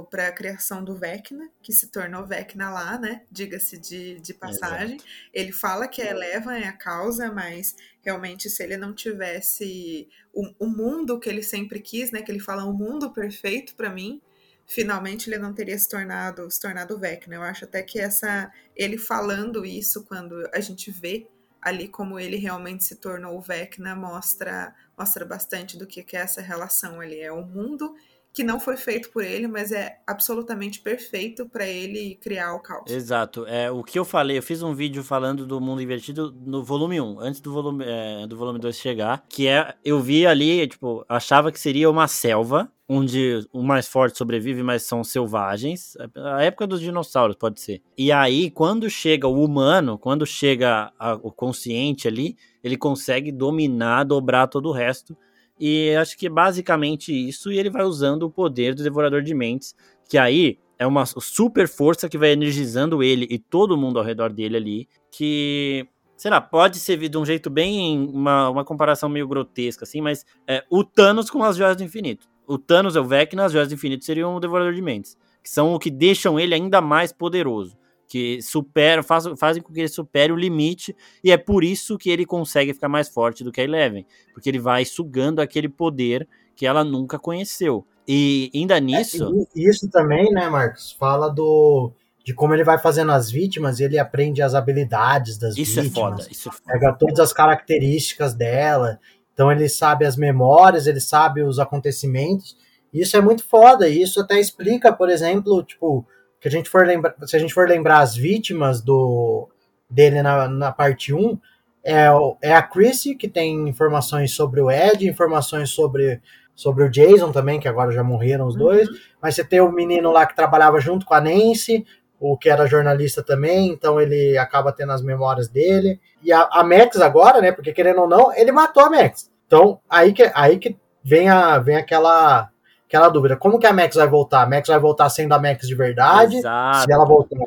para a criação do Vecna, que se tornou Vecna lá, né? Diga-se de, de passagem. Ele fala que a Eleven é a causa, mas realmente se ele não tivesse o, o mundo que ele sempre quis, né? Que ele fala o mundo perfeito para mim, finalmente ele não teria se tornado se tornado Vecna. Eu acho até que essa ele falando isso quando a gente vê ali como ele realmente se tornou o Vecna mostra mostra bastante do que que é essa relação ali. É o mundo que não foi feito por ele, mas é absolutamente perfeito para ele criar o caos. Exato. É, o que eu falei, eu fiz um vídeo falando do mundo invertido no volume 1, antes do volume, é, do volume 2 chegar, que é, eu vi ali, tipo, achava que seria uma selva, onde o mais forte sobrevive, mas são selvagens. A época dos dinossauros, pode ser. E aí, quando chega o humano, quando chega a- o consciente ali, ele consegue dominar, dobrar todo o resto. E acho que é basicamente isso, e ele vai usando o poder do Devorador de Mentes, que aí é uma super força que vai energizando ele e todo mundo ao redor dele ali, que, sei lá, pode ser de um jeito bem, uma, uma comparação meio grotesca, assim, mas é o Thanos com as Joias do Infinito. O Thanos é o Vecna, as Joias do Infinito seriam o Devorador de Mentes, que são o que deixam ele ainda mais poderoso, que supera, faz, fazem com que ele supere o limite, e é por isso que ele consegue ficar mais forte do que a Eleven, porque ele vai sugando aquele poder que ela nunca conheceu. E ainda nisso... E isso também, né, Marcos, fala do de como ele vai fazendo as vítimas e ele aprende as habilidades das Isso é vítimas. foda, isso é foda. Pega todas as características dela. Então ele sabe as memórias, ele sabe os acontecimentos. Isso é muito foda. E isso até explica, por exemplo, tipo, que a gente for lembrar, se a gente for lembrar as vítimas do dele na, na parte 1, é, é a Chrissy, que tem informações sobre o Ed, informações sobre, sobre o Jason também, que agora já morreram os dois. Mas você tem o menino lá que trabalhava junto com a Nancy, o que era jornalista também, então ele acaba tendo as memórias dele. E a, a Max agora, né? Porque querendo ou não, ele matou a Max. Então, aí que, aí que vem, a, vem aquela, aquela dúvida. Como que a Max vai voltar? A Max vai voltar sendo a Max de verdade? Exato. Se ela voltar.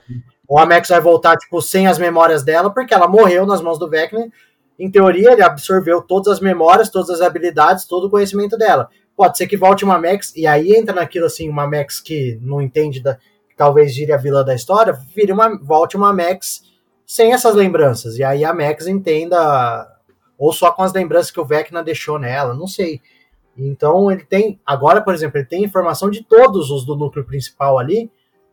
Ou a Max vai voltar, tipo, sem as memórias dela, porque ela morreu nas mãos do Vecna. Em teoria, ele absorveu todas as memórias, todas as habilidades, todo o conhecimento dela. Pode ser que volte uma Max, e aí entra naquilo assim, uma Max que não entende da. Talvez vire a vilã da história, vire uma, volte uma Max sem essas lembranças. E aí a Max entenda. Ou só com as lembranças que o Vecna deixou nela, não sei. Então ele tem. Agora, por exemplo, ele tem informação de todos os do núcleo principal ali,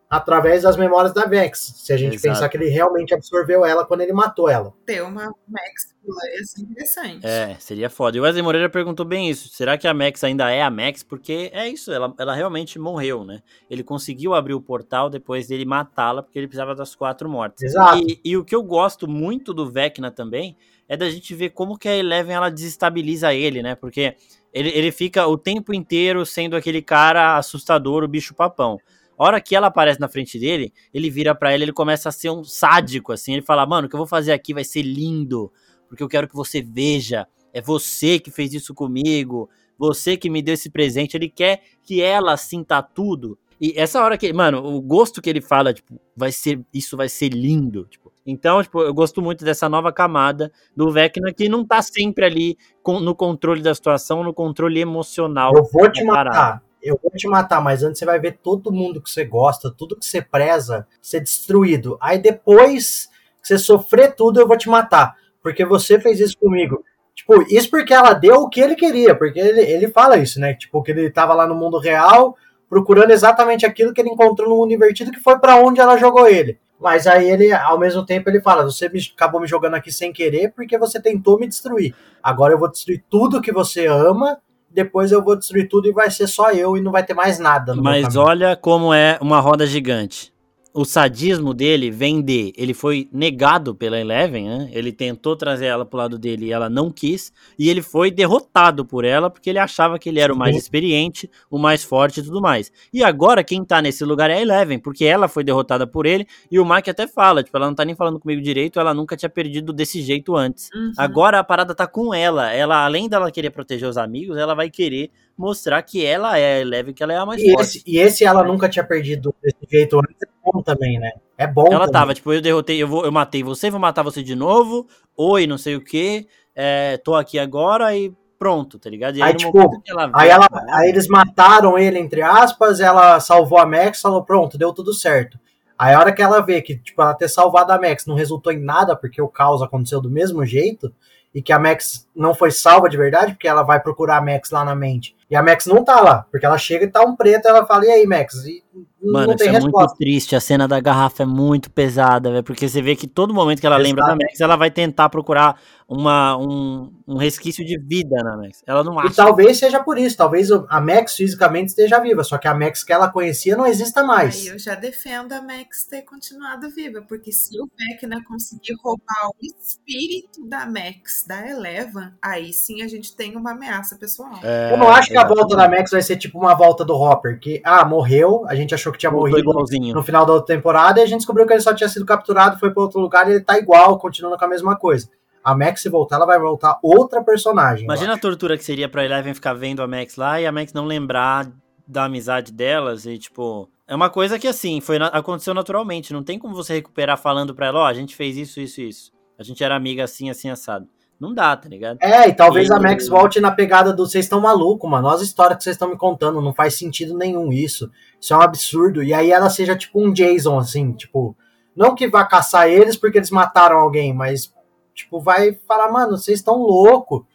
através das memórias da Vex. Se a gente Exato. pensar que ele realmente absorveu ela quando ele matou ela. Ter uma Max ia ser interessante. É, seria foda. E o Wesley Moreira perguntou bem isso. Será que a Max ainda é a Max? Porque é isso, ela, ela realmente morreu, né? Ele conseguiu abrir o portal depois dele matá-la, porque ele precisava das quatro mortes. Exato. E, e o que eu gosto muito do Vecna também é da gente ver como que a Eleven ela desestabiliza ele, né? Porque Ele, ele fica o tempo inteiro sendo aquele cara assustador, o bicho papão. A hora que ela aparece na frente dele, ele vira para ela, ele começa a ser um sádico, assim. Ele fala, mano, o que eu vou fazer aqui vai ser lindo, porque eu quero que você veja. É você que fez isso comigo, você que me deu esse presente. Ele quer que ela sinta tudo. E essa hora que, mano, o gosto que ele fala, tipo, vai ser, isso vai ser lindo, tipo. Então, tipo, eu gosto muito dessa nova camada do Vecna que não tá sempre ali com, no controle da situação, no controle emocional. Eu vou te matar. Eu vou te matar, mas antes você vai ver todo mundo que você gosta, tudo que você preza, ser destruído. Aí depois que você sofrer tudo, eu vou te matar. Porque você fez isso comigo. Tipo, isso porque ela deu o que ele queria, porque ele, ele fala isso, né? Tipo, que ele tava lá no mundo real, procurando exatamente aquilo que ele encontrou no mundo invertido, que foi para onde ela jogou ele. Mas aí ele, ao mesmo tempo, ele fala: Você me, acabou me jogando aqui sem querer porque você tentou me destruir. Agora eu vou destruir tudo que você ama, depois eu vou destruir tudo e vai ser só eu e não vai ter mais nada. Mas olha como é uma roda gigante o sadismo dele vem de. Ele foi negado pela Eleven, né? Ele tentou trazer ela pro lado dele e ela não quis. E ele foi derrotado por ela porque ele achava que ele era o mais experiente, o mais forte e tudo mais. E agora quem tá nesse lugar é a Eleven, porque ela foi derrotada por ele. E o Mike até fala: tipo, ela não tá nem falando comigo direito, ela nunca tinha perdido desse jeito antes. Uhum. Agora a parada tá com ela. Ela, além dela querer proteger os amigos, ela vai querer mostrar que ela é a Eleven, que ela é a mais e forte. Esse, e esse ela nunca tinha perdido desse jeito antes é bom também, né? É bom. Ela também. tava, tipo, eu derrotei, eu, vou, eu matei você, vou matar você de novo. Oi, não sei o que. É, tô aqui agora e pronto, tá ligado? E aí, aí tipo, ela aí, ela, aí eles mataram ele, entre aspas, ela salvou a Max, falou, pronto, deu tudo certo. Aí a hora que ela vê que, tipo, ela ter salvado a Max não resultou em nada, porque o caos aconteceu do mesmo jeito, e que a Max não foi salva de verdade, porque ela vai procurar a Max lá na mente. E a Max não tá lá, porque ela chega e tá um preto, ela fala, e aí, Max? E Mano, isso é resposta. muito triste. A cena da garrafa é muito pesada, velho. Porque você vê que todo momento que ela lembra da Max, ela vai tentar procurar uma, um, um resquício de vida na Max. Ela não acha. E talvez seja por isso. Talvez a Max fisicamente esteja viva. Só que a Max que ela conhecia não exista mais. Aí eu já defendo a Max ter continuado viva. Porque se o Vecna conseguir roubar o espírito da Max, da Eleven, aí sim a gente tem uma ameaça pessoal. É, eu não acho que a volta da Max vai ser tipo uma volta do Hopper. Que, ah, morreu, a gente achou que tinha morrido igualzinho. no final da outra temporada e a gente descobriu que ele só tinha sido capturado, foi para outro lugar e ele tá igual, continuando com a mesma coisa. A Max, se voltar, ela vai voltar outra personagem. Imagina a tortura que seria pra Eleven ficar vendo a Max lá e a Max não lembrar da amizade delas e, tipo. É uma coisa que, assim, foi, aconteceu naturalmente. Não tem como você recuperar falando pra ela, ó, oh, a gente fez isso, isso, isso. A gente era amiga assim, assim, assado. Não dá, tá ligado? É, e talvez e... a Max volte na pegada do vocês estão maluco, mano. Olha as histórias que vocês estão me contando, não faz sentido nenhum isso. Isso é um absurdo. E aí ela seja tipo um Jason, assim, tipo, não que vá caçar eles porque eles mataram alguém, mas tipo, vai falar, mano, vocês estão louco.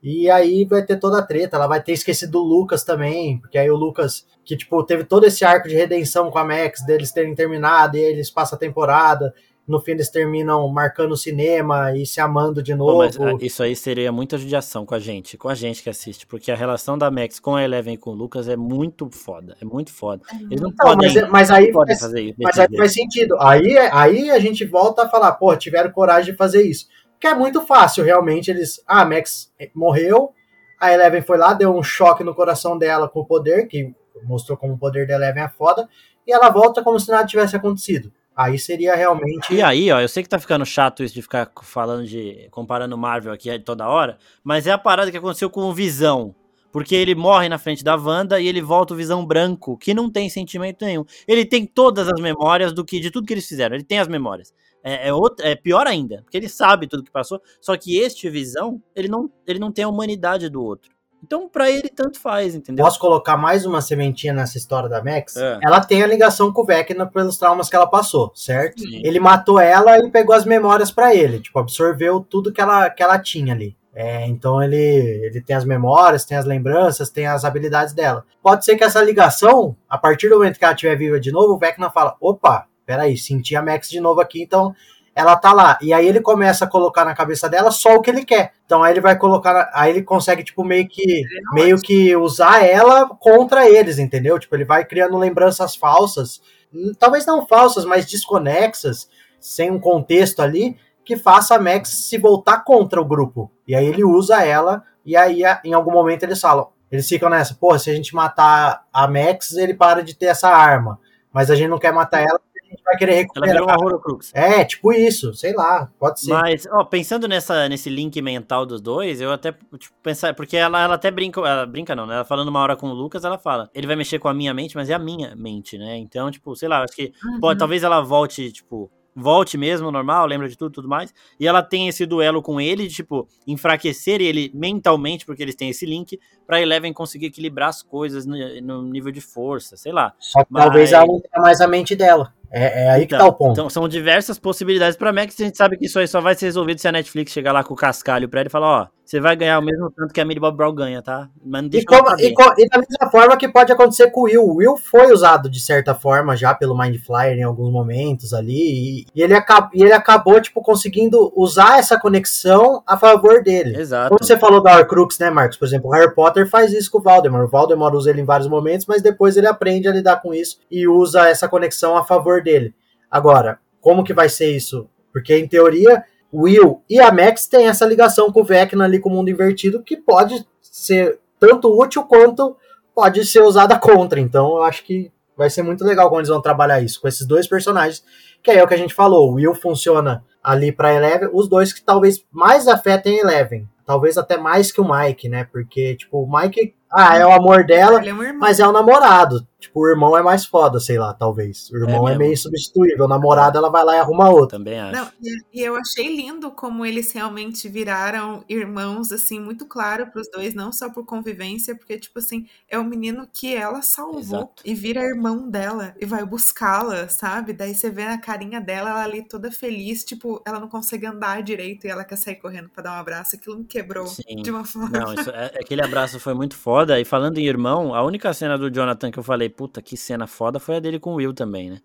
E aí vai ter toda a treta. Ela vai ter esquecido o Lucas também, porque aí o Lucas, que tipo, teve todo esse arco de redenção com a Max, deles terem terminado, e aí eles passam a temporada no fim eles terminam marcando o cinema e se amando de novo. Pô, mas, ah, isso aí seria muita judiação com a gente, com a gente que assiste, porque a relação da Max com a Eleven e com o Lucas é muito foda, é muito foda. Eles não, não podem, mas, é, mas aí, podem faz, fazer isso. Mas aí faz sentido. Aí, aí a gente volta a falar, pô, tiveram coragem de fazer isso. Que é muito fácil, realmente, eles... Ah, a Max morreu, a Eleven foi lá, deu um choque no coração dela com o poder, que mostrou como o poder da Eleven é foda, e ela volta como se nada tivesse acontecido. Aí seria realmente. E aí, ó, eu sei que tá ficando chato isso de ficar falando de. comparando Marvel aqui toda hora, mas é a parada que aconteceu com o Visão. Porque ele morre na frente da Wanda e ele volta o Visão branco, que não tem sentimento nenhum. Ele tem todas as memórias do que de tudo que eles fizeram. Ele tem as memórias. É, é, outra, é pior ainda, porque ele sabe tudo que passou. Só que este Visão, ele não, ele não tem a humanidade do outro. Então, para ele, tanto faz, entendeu? Posso colocar mais uma sementinha nessa história da Max? É. Ela tem a ligação com o Vecna pelos traumas que ela passou, certo? Sim. Ele matou ela e pegou as memórias para ele, tipo, absorveu tudo que ela, que ela tinha ali. É, então ele, ele tem as memórias, tem as lembranças, tem as habilidades dela. Pode ser que essa ligação, a partir do momento que ela estiver viva de novo, o Vecna fala: opa, peraí, senti a Max de novo aqui, então ela tá lá. E aí ele começa a colocar na cabeça dela só o que ele quer. Então aí ele vai colocar, aí ele consegue tipo meio que meio que usar ela contra eles, entendeu? Tipo, ele vai criando lembranças falsas, hum, talvez não falsas, mas desconexas, sem um contexto ali, que faça a Max se voltar contra o grupo. E aí ele usa ela e aí em algum momento eles falam, eles ficam nessa, pô, se a gente matar a Max, ele para de ter essa arma, mas a gente não quer matar ela gente vai querer recuperar. Ela virou uma Horocrux. É, tipo isso, sei lá, pode ser. Mas, ó, pensando nessa, nesse link mental dos dois, eu até, tipo, pensar, porque ela, ela até brinca, ela brinca não, né? Ela falando uma hora com o Lucas, ela fala, ele vai mexer com a minha mente, mas é a minha mente, né? Então, tipo, sei lá, acho que, uhum. pode, talvez ela volte, tipo, volte mesmo normal, lembra de tudo tudo mais. E ela tem esse duelo com ele, de, tipo, enfraquecer ele mentalmente, porque eles têm esse link, pra Eleven conseguir equilibrar as coisas no, no nível de força, sei lá. Só que Mas... talvez ela não tenha mais a mente dela. É, é aí então, que tá o ponto. Então, são diversas possibilidades pra Max. A gente sabe que isso aí só vai ser resolvido se a Netflix chegar lá com o cascalho pra ele e falar: ó, você vai ganhar o mesmo tanto que a Millie Bob Brown ganha, tá? Mas e, como, e, e, da mesma forma que pode acontecer com o Will. O Will foi usado de certa forma já pelo Mind Flyer em alguns momentos ali. E, e ele, acab, e ele acabou, tipo, conseguindo usar essa conexão a favor dele. Exato. Como você falou da Horcrux, né, Marcos? Por exemplo, o Harry Potter faz isso com o Voldemort. O Voldemort usa ele em vários momentos, mas depois ele aprende a lidar com isso e usa essa conexão a favor dele. Agora, como que vai ser isso? Porque, em teoria, Will e a Max têm essa ligação com o Vecna ali com o mundo invertido que pode ser tanto útil quanto pode ser usada contra. Então eu acho que vai ser muito legal quando eles vão trabalhar isso com esses dois personagens, que é o que a gente falou. O Will funciona ali para Eleven, os dois que talvez mais afetem Eleven. Talvez até mais que o Mike, né? Porque, tipo, o Mike, ah, é o amor dela, é um mas é o namorado. Tipo, o irmão é mais foda, sei lá, talvez. O irmão é, é meio substituível. O namorado, ela vai lá e arruma outro. Também acho. Não, e, eu achei lindo como eles realmente viraram irmãos, assim, muito claro pros dois, não só por convivência, porque, tipo assim, é o menino que ela salvou Exato. e vira irmão dela e vai buscá-la, sabe? Daí você vê a carinha dela, ela ali toda feliz, tipo, ela não consegue andar direito e ela quer sair correndo pra dar um abraço. Aquilo me quebrou Sim. de uma forma. Não, isso, é, aquele abraço foi muito foda. E falando em irmão, a única cena do Jonathan que eu falei, puta, que cena foda foi a dele com o Will também, né?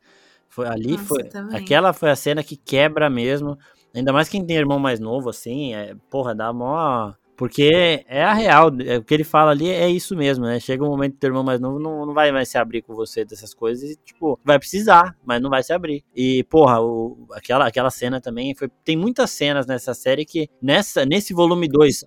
Foi ali Nossa, foi aquela foi a cena que quebra mesmo. Ainda mais quem tem irmão mais novo assim, é, porra, dá mó porque é a real, é, o que ele fala ali é isso mesmo, né? Chega um momento que teu irmão mais novo não, não vai mais se abrir com você dessas coisas e, tipo, vai precisar, mas não vai se abrir. E, porra, o, aquela, aquela cena também foi. Tem muitas cenas nessa série que, nessa, nesse volume 2,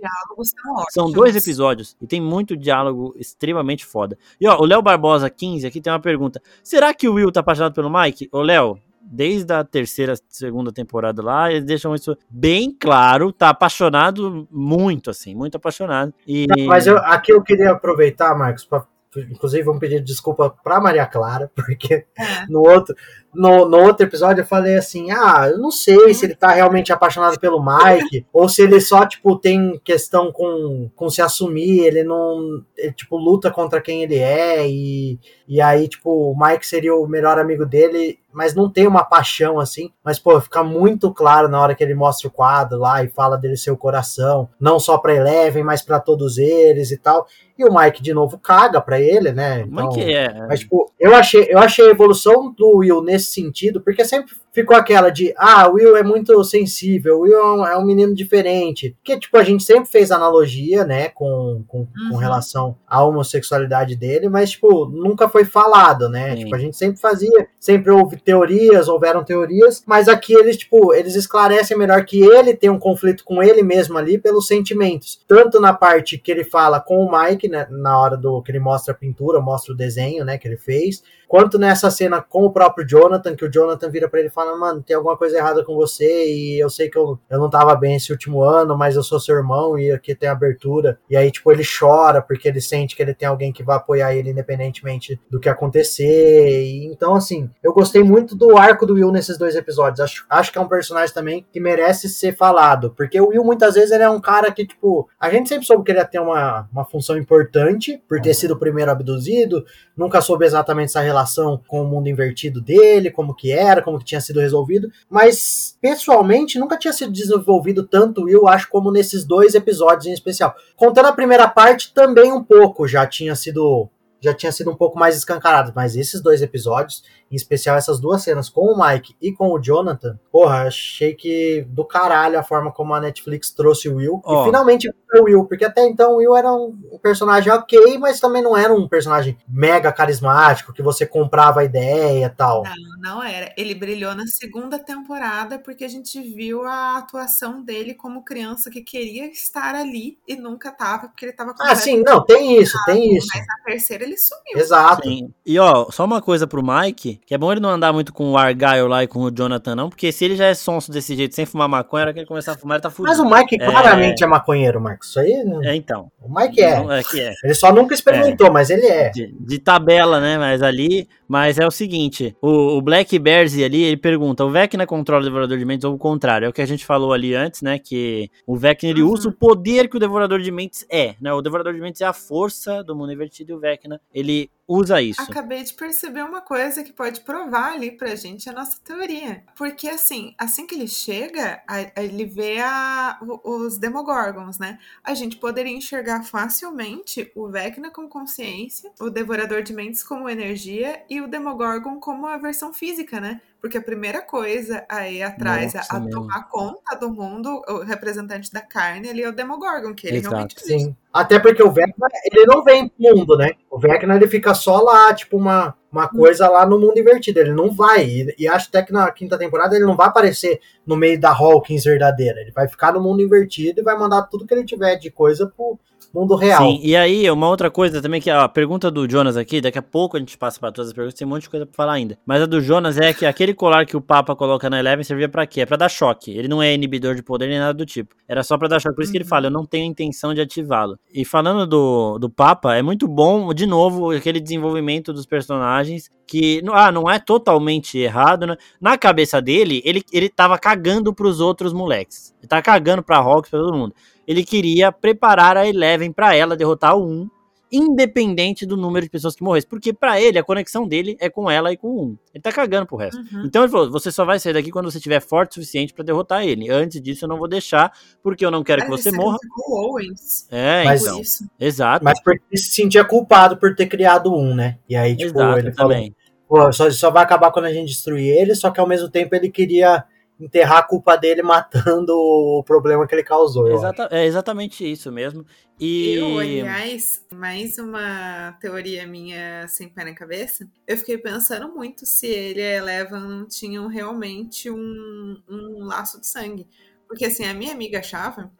são dois episódios e tem muito diálogo extremamente foda. E ó, o Léo Barbosa 15 aqui tem uma pergunta: será que o Will tá apaixonado pelo Mike? Ô, Léo, desde a terceira, segunda temporada lá, eles deixam isso bem claro, tá apaixonado muito, assim, muito apaixonado. E... Mas eu, aqui eu queria aproveitar, Marcos, para inclusive vamos pedir desculpa para Maria Clara, porque é. no outro no, no outro episódio eu falei assim: ah, eu não sei se ele tá realmente apaixonado pelo Mike, ou se ele só, tipo, tem questão com, com se assumir, ele não, ele, tipo, luta contra quem ele é, e, e aí, tipo, o Mike seria o melhor amigo dele, mas não tem uma paixão assim. Mas, pô, fica muito claro na hora que ele mostra o quadro lá e fala dele ser o coração, não só pra Eleven, mas para todos eles e tal. E o Mike, de novo, caga pra ele, né? Então, Mike é. Mas, tipo, eu achei, eu achei a evolução do Will nesse nesse sentido, porque sempre ficou aquela de, ah, o Will é muito sensível, o Will é um, é um, menino diferente. Que, tipo, a gente sempre fez analogia, né, com, com, uhum. com, relação à homossexualidade dele, mas, tipo, nunca foi falado, né? Sim. Tipo, a gente sempre fazia, sempre houve teorias, houveram teorias, mas aqui eles, tipo, eles esclarecem melhor que ele tem um conflito com ele mesmo ali pelos sentimentos. Tanto na parte que ele fala com o Mike, né, na hora do que ele mostra a pintura, mostra o desenho, né, que ele fez, quanto nessa cena com o próprio Jonathan, que o Jonathan vira para ele e fala, mano, tem alguma coisa errada com você e eu sei que eu, eu não tava bem esse último ano, mas eu sou seu irmão e aqui tem abertura. E aí, tipo, ele chora porque ele sente que ele tem alguém que vai apoiar ele independentemente do que acontecer. E, então, assim, eu gostei muito do arco do Will nesses dois episódios. Acho, acho que é um personagem também que merece ser falado, porque o Will muitas vezes ele é um cara que, tipo, a gente sempre soube que ele ia ter uma, uma função importante por ter sido o primeiro abduzido, nunca soube exatamente essa relação com o mundo invertido dele, como que era, como que tinha sido resolvido, mas pessoalmente nunca tinha sido desenvolvido tanto eu acho como nesses dois episódios em especial. Contando a primeira parte também um pouco já tinha sido já tinha sido um pouco mais escancarado, mas esses dois episódios, em especial essas duas cenas com o Mike e com o Jonathan, porra, achei que do caralho a forma como a Netflix trouxe o Will. Oh. E finalmente o Will, porque até então o Will era um, personagem ok, mas também não era um personagem mega carismático, que você comprava a ideia e tal. Não, não era. Ele brilhou na segunda temporada porque a gente viu a atuação dele como criança que queria estar ali e nunca tava, porque ele tava Ah, sim, não, tem isso, tem isso. Mas na terceira ele sumiu. Exato. Sim. E ó, só uma coisa pro Mike, que é bom ele não andar muito com o Argyle lá e com o Jonathan, não, porque se ele já é sonso desse jeito, sem fumar maconha, era que ele começar a fumar, ele tá fudido. Mas o Mike claramente é, é maconheiro, Marcos. Isso aí. Né? É, então. O Mike é. é, que é. Ele só nunca experimentou, é. mas ele é. De, de, tabela, né? Mas ali. Mas é o seguinte: o, o Black Bears ali, ele pergunta: o Vecna controla o Devorador de Mentes ou o contrário? É o que a gente falou ali antes, né? Que o Vecna ele uhum. usa o poder que o Devorador de Mentes é, né? O Devorador de Mentes é a força do mundo invertido e o Vecna, ele usa isso. Acabei de perceber uma coisa que pode provar ali pra gente a nossa teoria. Porque assim, assim que ele chega, ele vê a, os Demogorgons, né? A gente poderia enxergar facilmente o Vecna com consciência, o Devorador de Mentes como energia e o Demogorgon como a versão física, né? Porque a primeira coisa aí atrás Nossa, a, tomar conta do mundo, o representante da carne, ele é o Demogorgon, que ele Exato. realmente existe. Sim. Até porque o Vecna, ele não vem pro mundo, né? O Vecna, ele fica só lá, tipo, uma, uma coisa lá no mundo invertido. Ele não vai. E, e, acho até que na quinta temporada ele não vai aparecer no meio da Hawkins verdadeira. Ele vai ficar no mundo invertido e vai mandar tudo que ele tiver de coisa pro, mundo real. Sim, e aí, uma outra coisa também, que a pergunta do Jonas aqui, daqui a pouco a gente passa para todas as perguntas, tem um monte de coisa pra falar ainda. Mas a do Jonas é que aquele colar que o Papa coloca na Eleven servia para quê? É pra dar choque. Ele não é inibidor de poder nem nada do tipo. Era só para dar choque. Por isso que ele fala, eu não tenho intenção de ativá-lo. E falando do, do Papa, é muito bom, de novo, aquele desenvolvimento dos personagens que ah, não é totalmente errado, né? Na cabeça dele, ele, ele tava cagando pros outros moleques. Ele tá cagando pra Hawks, pra todo mundo ele queria preparar a Eleven para ela derrotar o 1, independente do número de pessoas que morressem. Porque para ele, a conexão dele é com ela e com o 1. Ele tá cagando pro resto. Uhum. Então ele falou: você só vai sair daqui quando você estiver forte o suficiente para derrotar ele. Antes disso, eu não vou deixar, porque eu não quero que você morra. Owens. É, Mas, então. Isso. Exato. Mas porque ele se sentia culpado por ter criado um, né? E aí, tipo, Exato, ele também. falou: Pô, só, só vai acabar quando a gente destruir ele, só que ao mesmo tempo ele queria enterrar a culpa dele matando o problema que ele causou. Exata, é exatamente isso mesmo. E... Eu, aliás, mais uma teoria minha sem pé na cabeça, eu fiquei pensando muito se ele e a Eleven não tinham realmente um, um laço de sangue. Porque assim, a minha amiga achava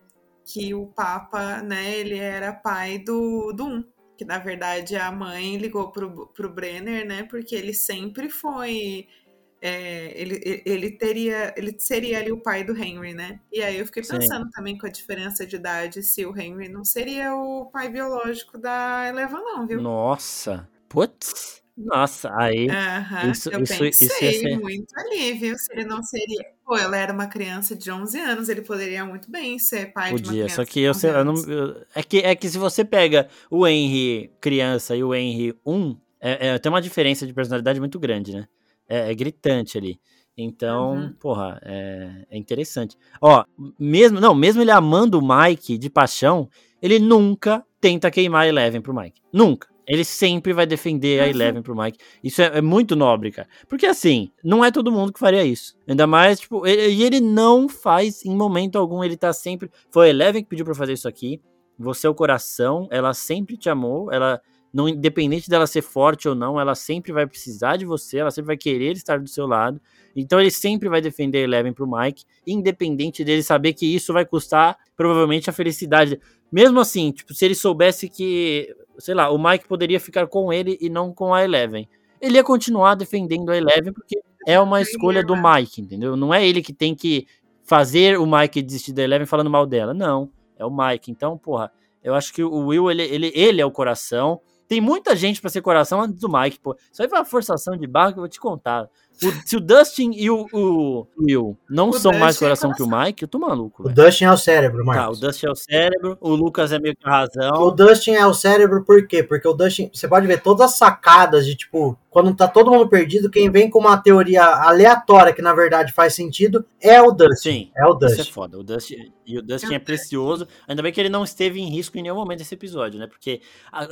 que o Papa, né, ele era pai do, do Um. Que na verdade a mãe ligou pro, pro Brenner, né? Porque ele sempre foi é, ele, ele teria, ele seria ali o pai do Henry, né? E aí eu fiquei pensando Sim. também com a diferença de idade, se o Henry não seria o pai biológico da Eleven, não, viu? Nossa, putz, nossa, aí uhum, isso, eu isso, pensei isso ia ser... muito ali, viu? Se ele não seria, pô, ela era uma criança de 11 anos, ele poderia muito bem ser pai Podia, de uma criança. Só que eu, sei, eu não, eu, é que é que se você pega o Henry criança e o Henry 1, é, é, tem uma diferença de personalidade muito grande, né? É, é gritante ali. Então, uhum. porra, é, é, interessante. Ó, mesmo, não, mesmo ele amando o Mike de paixão, ele nunca tenta queimar a Eleven pro Mike. Nunca. Ele sempre vai defender uhum. a Eleven pro Mike. Isso é, é, muito nobre, cara. Porque assim, não é todo mundo que faria isso. Ainda mais, tipo, ele, e ele não faz em momento algum. Ele tá sempre. Foi a Eleven que pediu pra fazer isso aqui. Você é o coração, ela sempre te amou, ela não independente dela ser forte ou não, ela sempre vai precisar de você, ela sempre vai querer estar do seu lado. Então ele sempre vai defender Eleven pro Mike, independente dele saber que isso vai custar provavelmente a felicidade. Mesmo assim, tipo, se ele soubesse que, sei lá, o Mike poderia ficar com ele e não com a Eleven, ele ia continuar defendendo a Eleven porque é uma escolha do Mike, entendeu? Não é ele que tem que fazer o Mike desistir da Eleven falando mal dela, não, é o Mike. Então, porra, eu acho que o Will, ele, ele, ele é o coração, tem muita gente para ser coração antes do Mike, pô. Isso aí foi uma forçação de barra que eu vou te contar. O- se o Dustin e o, o Will não O são mais Dustin é coração que o Mike, eu tô maluco, O velho. Dustin é o cérebro, Tá, o Marcos. Dustin é o cérebro, o Lucas é meio que a O razão. Dustin é o cérebro por quê? Porque o Dustin, você pode ver todas as sacadas de tipo, quando tá todo mundo perdido, quem vem com uma teoria aleatória que na verdade faz sentido é o Dustin. Sim, É o Isso é Dustin. foda. O Dustin, e o Dustin é precioso. Ainda bem que ele não esteve em risco em nenhum momento desse episódio, né? Porque ah,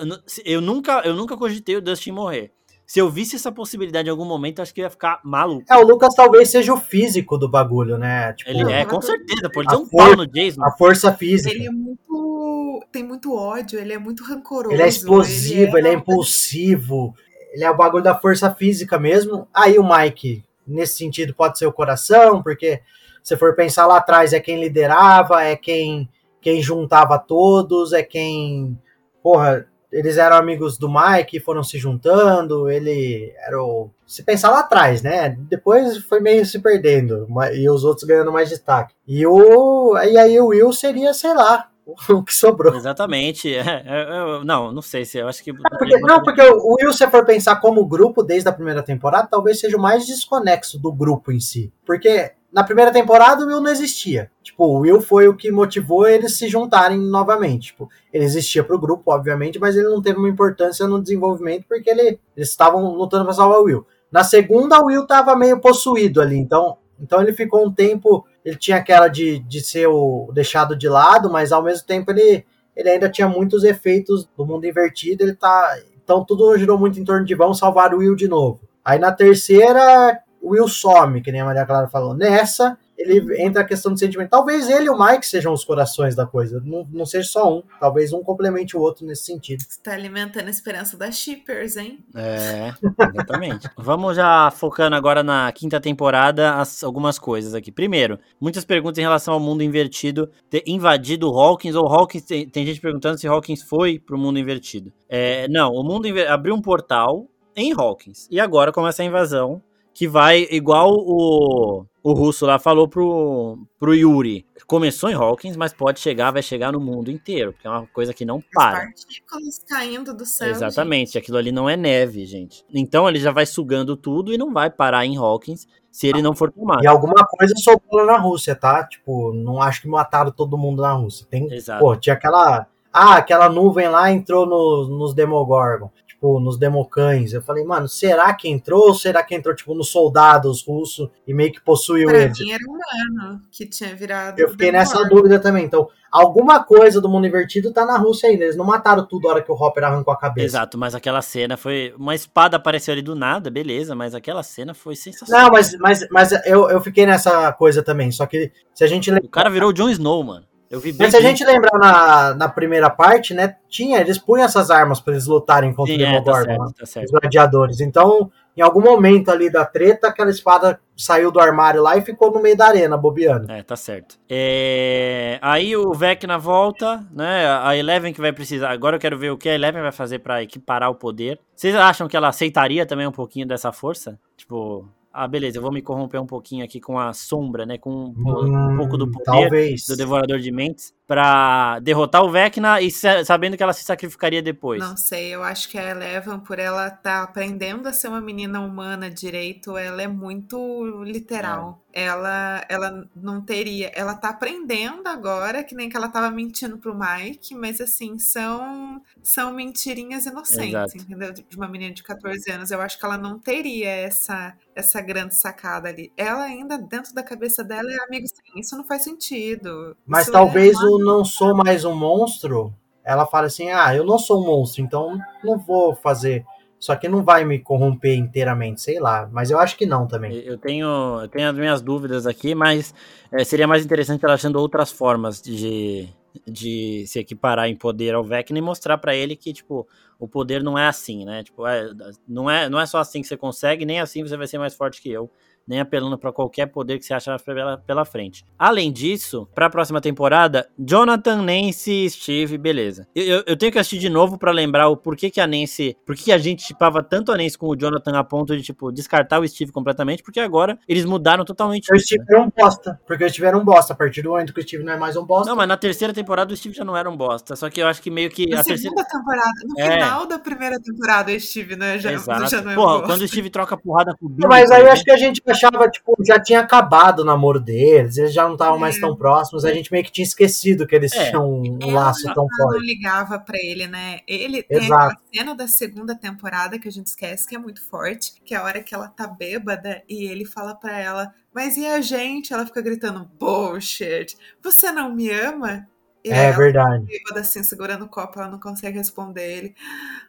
eu nunca, eu nunca cogitei o Dustin morrer. Se eu visse essa possibilidade em algum momento, acho que ia ficar maluco. É, o Lucas talvez seja o físico do bagulho, né? Tipo, Ele é, com certeza. Pode dar um pau no Jason. a força física. Ele é muito. tem muito ódio, ele é muito rancoroso. Ele é explosivo, ele é, uma- impulsivo, ele é o bagulho da força física mesmo. Aí o Mike, nesse sentido, pode ser o coração, porque se for pensar lá atrás, é quem liderava, é quem, quem juntava todos, é quem. Porra, eles eram amigos do Mike, foram se juntando, ele era o. Se pensar lá atrás, né? Depois foi meio se perdendo, e os outros ganhando mais destaque. E o. E aí o Will seria, sei lá, o que sobrou. Exatamente. É, é, eu- não, não sei se eu acho que. Porque- não, porque o Will, se for pensar como grupo desde a primeira temporada, talvez seja o mais desconexo do grupo em si. Porque na primeira temporada o Will não existia. Tipo, o Will foi o que motivou eles se juntarem novamente. Tipo, ele existia pro grupo, obviamente, mas ele não teve uma importância no desenvolvimento porque ele, eles estavam lutando pra salvar o Will. Na segunda, o Will tava meio possuído ali, então, então ele ficou um tempo. Ele tinha aquela de, de ser o deixado de lado, mas ao mesmo tempo ele, ele ainda tinha muitos efeitos do mundo invertido. Ele tá. Então tudo girou muito em torno de vamos salvar o Will de novo. Aí na terceira, o Will some, que nem a Maria Clara falou. Nessa, ele entra a questão do sentimento. Talvez ele e o Mike sejam os corações da coisa. Não, não seja só um. Talvez um complemente o outro nesse sentido. Você tá alimentando a esperança das shippers, hein? É, exatamente. Vamos já focando agora na quinta temporada, as- algumas coisas aqui. Primeiro, muitas perguntas em relação ao mundo invertido ter invadido o Hawkins, ou Hawkins, tem, tem gente perguntando se Hawkins foi pro mundo invertido. É, não, o mundo abriu um portal em Hawkins, e agora começa a invasão, que vai, igual o, o russo lá falou pro, pro Yuri, começou em Hawkins, mas pode chegar, vai chegar no mundo inteiro, porque é uma coisa que não As para. partículas caindo do céu. Exatamente, aquilo ali não é neve, gente. Então ele já vai sugando tudo e não vai parar em Hawkins se ele não for tomado. E alguma coisa sobrou lá na Rússia, tá? Tipo, não acho que mataram todo mundo na Rússia. Tem, Exato. pô, tinha aquela. Ah, aquela nuvem lá entrou no- nos Demogorgon, tipo, nos Democães. Eu falei, mano, será que entrou ou será que entrou, tipo, nos soldados russos e meio que possuiu Pra eles? mim era humano que tinha virado. Eu fiquei nessa dúvida também. Então, alguma coisa do mundo invertido tá na Rússia ainda. Eles não mataram tudo a hora que o Hopper arrancou a cabeça. Exato, mas aquela cena foi. Uma espada apareceu ali do nada, beleza, mas aquela cena foi sensacional. Não, mas, mas, mas eu, eu fiquei nessa coisa também. Só que se a gente O cara virou o Jon Snow, mano. Eu vi. Mas se a gente lembrar na, na primeira parte, né? Tinha, eles punham essas armas pra eles lutarem contra Sim, o é, tá Demogorgon, né, certo, tá os certo. gladiadores. Então, em algum momento ali da treta, aquela espada saiu do armário lá e ficou no meio da arena, bobeando. É, tá certo. É, Aí o Vecna volta, né? A Eleven que vai precisar. Agora eu quero ver o que a Eleven vai fazer pra equiparar o poder. Vocês acham que ela aceitaria também um pouquinho dessa força? Tipo, ah, beleza, eu vou me corromper um pouquinho aqui com a sombra, né? Com um, po- um pouco do Hum, poder Talvez. do Devorador de Mentes pra derrotar o Vecna e sa- sabendo que ela se sacrificaria depois. Não sei, eu acho que a Eleven, por ela estar aprendendo a ser uma menina humana direito, ela é muito literal. Ela, ela não teria. Ela tá aprendendo agora, que nem que ela tava mentindo pro Mike, mas assim, são, são mentirinhas inocentes, Exato. entendeu? De uma menina de 14 anos. Eu acho que ela não teria essa, essa grande sacada ali. Ela ainda, dentro da cabeça dela, é amigo sim, isso não faz sentido. Mas Isso talvez é uma- não sou mais um monstro, ela fala assim, ah, eu não sou um monstro, então não vou fazer. Só que não vai me corromper inteiramente, sei lá. Mas eu acho que não também. Eu tenho, eu tenho as minhas dúvidas aqui, mas é, seria mais interessante ela achando outras formas de, de se equiparar em poder ao Vecna e mostrar pra ele que, tipo, o poder não é assim, né? Tipo, é, não, é, não é só assim que você consegue, nem assim você vai ser mais forte que eu. Nem apelando para qualquer poder que você acha pela, pela frente. Além disso, para a próxima temporada, Jonathan, Nancy, Steve, beleza. Eu, eu, eu tenho que assistir de novo para lembrar o porquê que a Nancy, por que a gente tipava tanto a Nancy com o Jonathan a ponto de, tipo, descartar o Steve completamente, porque agora eles mudaram totalmente. O Steve né? era um bosta, porque o Steve era um bosta. A partir do momento que o Steve não é mais um bosta. Não, mas na terceira temporada o Steve já não era um bosta. Só que eu acho que meio que. Na a segunda terceira... temporada, no É. final da primeira temporada, o Steve né, já, Exato. já não é Porra, um quando o Steve troca porrada com o Billy, Mas aí eu por acho que a gente achava, tipo, já tinha acabado o namoro deles, eles já não estavam mais É. tão próximos, a gente meio que tinha esquecido que eles É. tinham um Ela laço tão não forte. ligava pra ele, né? Ele tem Exato. aquela cena da segunda temporada que a gente esquece que é muito forte, que é a hora que ela tá bêbada e ele fala pra ela, mas e a gente? Ela fica gritando, bullshit, você não me ama? E É ela verdade. bêbada assim, segurando o copo, ela não consegue responder ele.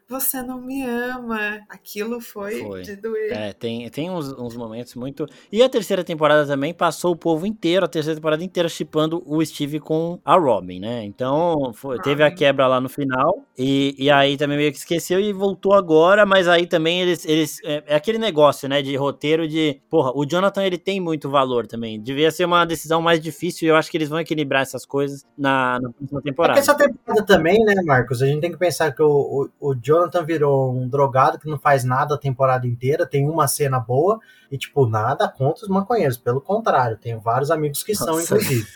Você não me ama. Aquilo foi, Foi. de doer. É, tem, tem uns, uns momentos muito. E a terceira temporada também passou o povo inteiro, a terceira temporada inteira, chipando o Steve com a Robin, né? Então, foi- teve a Robin. quebra lá no final. E, e aí também meio que esqueceu e voltou agora, mas aí também eles. eles é, é aquele negócio, né? De roteiro de. Porra, o Jonathan ele tem muito valor também. Devia ser uma decisão mais difícil e eu acho que eles vão equilibrar essas coisas na, na próxima É temporada. essa temporada também, né, Marcos? A gente tem que pensar que o, o, o Jonathan virou um drogado que não faz nada a temporada inteira, tem uma cena boa e, tipo, nada contra os maconheiros. Pelo contrário, tenho vários amigos que são, Nossa. inclusive.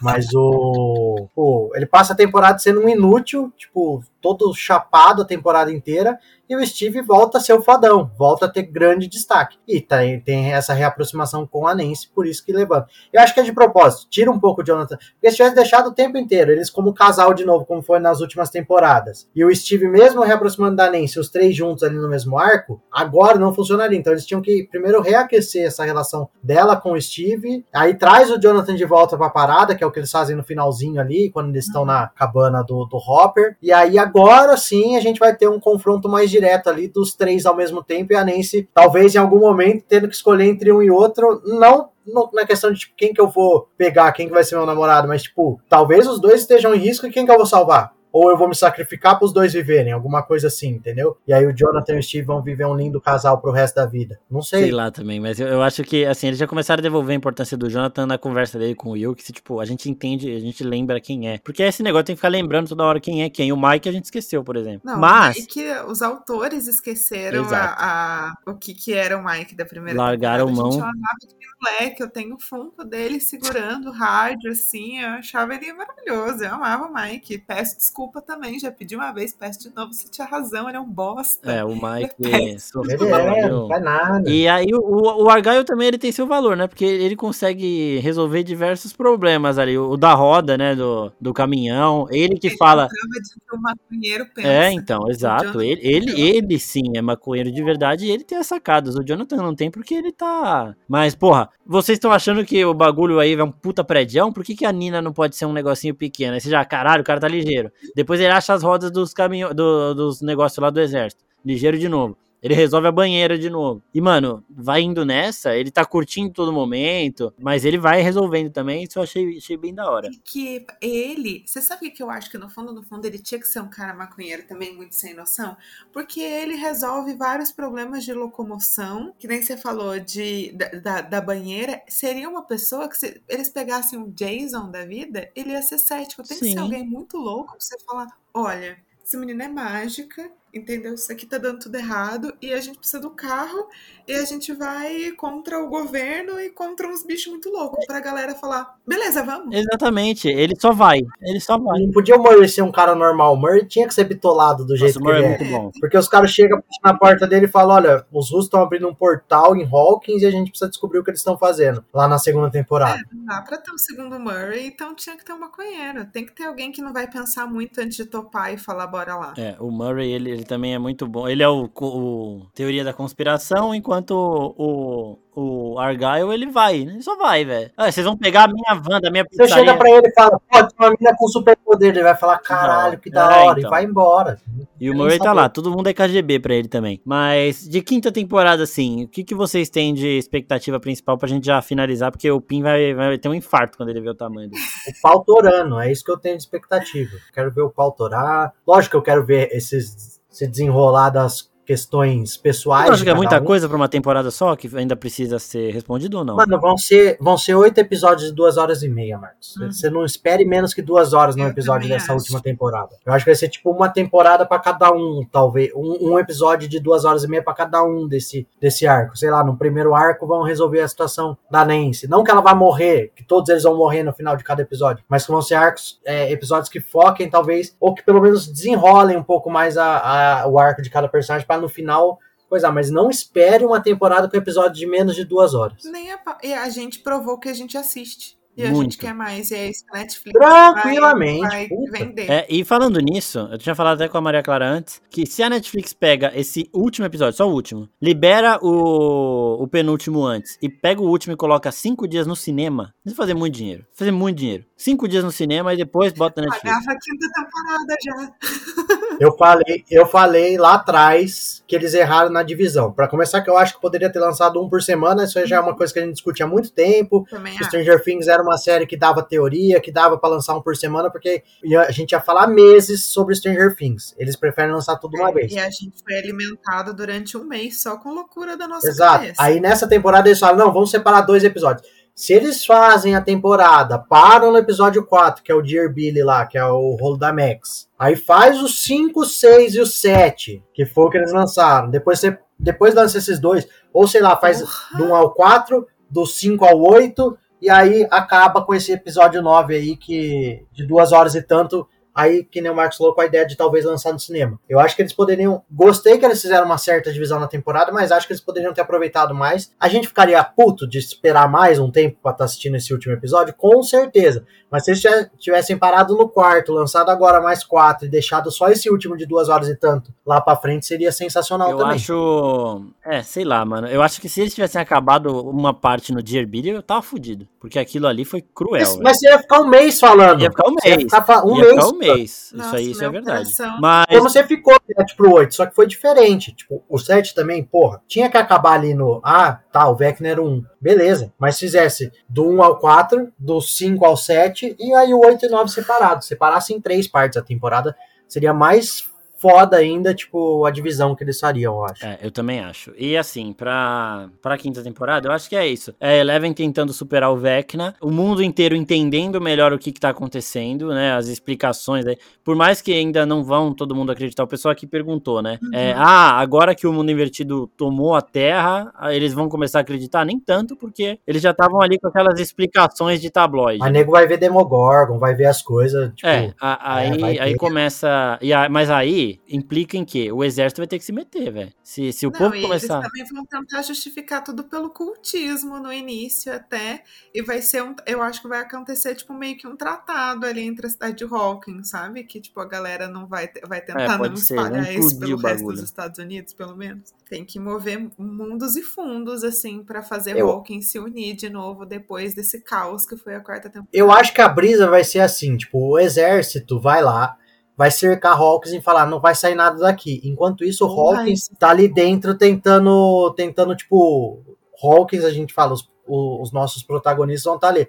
Mas o, o. Ele passa a temporada sendo um inútil, tipo, todo chapado a temporada inteira. E o Steve volta a ser o fodão, volta a ter grande destaque. E tem, tem essa reaproximação com a Nancy, por isso que levanta. Eu acho que é de propósito, tira um pouco o Jonathan. Porque se tivesse deixado o tempo inteiro, eles como casal de novo, como foi nas últimas temporadas, e o Steve mesmo reaproximando da Nancy, os três juntos ali no mesmo arco, agora não funcionaria. Então eles tinham que primeiro reaquecer essa relação dela com o Steve, aí traz o Jonathan de volta pra parada, que é o que eles fazem no finalzinho ali, quando eles estão na cabana do, do Hopper. E aí agora sim a gente vai ter um confronto mais direto ali dos três ao mesmo tempo, e a Nancy, talvez em algum momento, tendo que escolher entre um e outro, não na questão de tipo, quem que eu vou pegar, quem que vai ser meu namorado, mas tipo, talvez os dois estejam em risco e quem que eu vou salvar? Ou eu vou me sacrificar para os dois viverem, alguma coisa assim, entendeu? E aí o Jonathan e o Steve vão viver um lindo casal pro resto da vida. Não sei. Sei lá também, mas eu, eu acho que, assim, eles já começaram a devolver a importância do Jonathan na conversa dele com o Will, que, se, tipo, a gente entende, a gente lembra quem é. Porque esse negócio tem que ficar lembrando toda hora quem é quem. O Mike a gente esqueceu, por exemplo. Não, mas, e que os autores esqueceram Exato. a, a- o que, que era o Mike da primeira Largaram temporada. Gente, mão. eu amava aquele moleque, eu tenho o Funko dele segurando o rádio, assim, eu achava ele maravilhoso, eu amava o Mike. Peço desculpa também, já pedi uma vez, peço de novo, você tinha razão, ele é um bosta. é, o Mike Ele sofreu. Ele é, não faz nada. E aí o, o o Argyle também ele tem seu valor, né? Porque ele consegue resolver diversos problemas ali. O, o da roda, né? Do, do caminhão. Ele que fala. Acaba de que o maconheiro pensa. É, então, exato. Ele, ele, ele sim é maconheiro de verdade e ele tem as sacadas. O Jonathan não tem porque ele tá. Mas, porra, vocês estão achando que o bagulho aí é um puta prédio? Por que, que a Nina não pode ser um negocinho pequeno? Aí você já, caralho, o cara tá ligeiro. Depois ele acha as rodas dos caminhões, do, dos negócios lá do exército. Ligeiro de novo. Ele resolve a banheira de novo. E, mano, vai indo nessa, ele tá curtindo todo momento, mas ele vai resolvendo também, isso eu achei, achei bem da hora. E que ele, você sabe o que eu acho que no fundo, no fundo, ele tinha que ser um cara maconheiro também, muito sem noção? Porque ele resolve vários problemas de locomoção, que nem você falou de, da, da, banheira. Seria uma pessoa que, se eles pegassem o Jason da vida, ele ia ser cético. Tem que Sim. ser alguém muito louco pra você falar: olha, essa menina é mágica, entendeu? Isso aqui tá dando tudo errado e a gente precisa do carro e a gente vai contra o governo e contra uns bichos muito loucos pra galera falar, beleza, vamos. Exatamente, ele só vai, ele só vai. Não podia o Murray ser um cara normal. O Murray tinha que ser bitolado do Nossa, jeito o que Murray ele é é. muito bom. Porque os caras chegam na porta dele e falam: olha, os russos estão abrindo um portal em Hawkins e a gente precisa descobrir o que eles estão fazendo lá na segunda temporada. Não dá pra ter um segundo Murray, então tinha que ter um maconheiro. Tem que ter alguém que não vai pensar muito antes de topar e falar, bora lá. É, o Murray, ele, ele também é muito bom. Ele é o, o teoria da conspiração, enquanto o, o, o Argyle, ele vai, né? Ele só vai, velho. Ah, vocês vão pegar a minha van da minha Você pizzaria. chega pra ele e fala: pô, tem uma mina com superpoder. Ele vai falar: caralho, que da É, hora, então. e vai embora. E o Murray tá lá, todo mundo é KGB pra ele também. Mas de quinta temporada, assim, o que, que vocês têm de expectativa principal pra gente já finalizar? Porque o Pin vai, vai ter um infarto quando ele ver o tamanho dele. O pau torando, é isso que eu tenho de expectativa. Quero ver o pau torar. Lógico que eu quero ver esses, se desenrolar das questões pessoais. Eu acho que é muita um. coisa pra uma temporada só que ainda precisa ser respondido ou não? Mano, vão ser, vão ser oito episódios de duas horas e meia, Marcos. Uhum. Você não espere menos que duas horas num episódio dessa acho. última temporada. Eu acho que vai ser tipo uma temporada pra cada um, talvez. Um, um episódio de duas horas e meia pra cada um desse, desse arco. Sei lá, no primeiro arco vão resolver a situação da Nancy. Não que ela vá morrer, que todos eles vão morrer no final de cada episódio, mas que vão ser arcos, é, episódios que foquem, talvez, ou que pelo menos desenrolem um pouco mais a, a- o arco de cada personagem no final. Coisa, mas não espere uma temporada com episódio de menos de duas horas. Nem a, e a gente provou que a gente assiste. E a Muito. gente quer mais. E é isso que a Netflix Tranquilamente, vai, vai vender. É, e falando nisso, eu tinha falado até com a Maria Clara antes, que se a Netflix pega esse último episódio, só o último, libera o, o penúltimo antes e pega o último e coloca cinco dias no cinema, vai fazer muito dinheiro. Vai fazer muito dinheiro. Cinco dias no cinema e depois bota na Netflix. Pagava a quinta temporada já. Eu falei, eu falei lá atrás que eles erraram na divisão. Pra começar, que eu acho que poderia ter lançado um por semana. Isso aí já é uma coisa que a gente discute há muito tempo. Também acho. Stranger Things era uma série que dava teoria, que dava pra lançar um por semana, porque a gente ia falar meses sobre Stranger Things. Eles preferem lançar tudo uma vez. E a gente foi alimentado durante um mês só com loucura da nossa Exato. cabeça. Aí nessa temporada eles falam: não, vamos separar dois episódios. Se eles fazem a temporada, param no episódio 4, que é o Dear Billy lá, que é o rolo da Max. Aí faz os 5, 6 e o 7, que foi o que eles lançaram. Depois você depois lança esses dois, ou sei lá, faz Porra. do 1 ao 4, do 5 ao 8, e aí acaba com esse episódio 9 aí, que de duas horas e tanto. Aí, que nem o Marcos falou, com a ideia de talvez lançar no cinema. Eu acho que eles poderiam. Gostei que eles fizeram uma certa divisão na temporada, mas acho que eles poderiam ter aproveitado mais. A gente ficaria puto de esperar mais um tempo pra estar assistindo esse último episódio? Com certeza. Mas se eles tivessem- parado no quarto, lançado agora mais quatro e deixado só esse último de duas horas e tanto lá pra frente, seria sensacional Eu também. acho. É, sei lá, mano. Eu acho que se eles tivessem acabado uma parte no Dear Billy, eu tava fudido. Porque aquilo ali foi cruel. Mas, mas você ia ficar um mês falando. Ia ficar um Você ia mês. ficar um mês. ficar um mês. Nossa, isso aí, isso é verdade. coração. Mas. Como você ficou do 7 pro 8, só que foi diferente. Tipo, o 7 também, porra, tinha que acabar ali no. Ah, tá, o Vecna era 1. Beleza. Mas fizesse do 1 ao 4, do 5 ao 7, e aí o 8 e 9 separados. Separasse em três partes a temporada, seria mais foda ainda, tipo, a divisão que eles fariam, eu acho. É, eu também acho. E assim, pra, pra quinta temporada, eu acho que é isso. É Eleven tentando superar o Vecna, o mundo inteiro entendendo melhor o que, que tá acontecendo, né? As explicações aí. Por mais que ainda não vão todo mundo acreditar, o pessoal aqui perguntou, né? É, ah, agora que o mundo invertido tomou a Terra, eles vão começar a acreditar? Nem tanto, porque eles já estavam ali com aquelas explicações de tabloide. Mas nego vai ver Demogorgon, vai ver as coisas, tipo. É, a- aí, vai aí ter. começa. E a- mas aí implica em que o exército vai ter que se meter, velho. Se, se o Não, povo e começar. eles também vão tentar justificar tudo pelo cultismo no início até. E vai ser um. Eu acho que vai acontecer, tipo, meio que um tratado ali entre a cidade de Hawkins, sabe? Que, tipo, a galera não vai, vai tentar É, não ser, espalhar isso pelo o resto bagulho. dos Estados Unidos, pelo menos. Tem que mover mundos e fundos, assim, pra fazer Eu- Hawkins se unir de novo depois desse caos que foi a quarta temporada. Eu acho que a brisa vai ser assim, tipo, o exército vai lá, vai cercar Hawkins e falar, não vai sair nada daqui. Enquanto isso, o Hawkins tá ali dentro tentando, tentando tipo, Hawkins, a gente fala, os, os nossos protagonistas vão estar ali.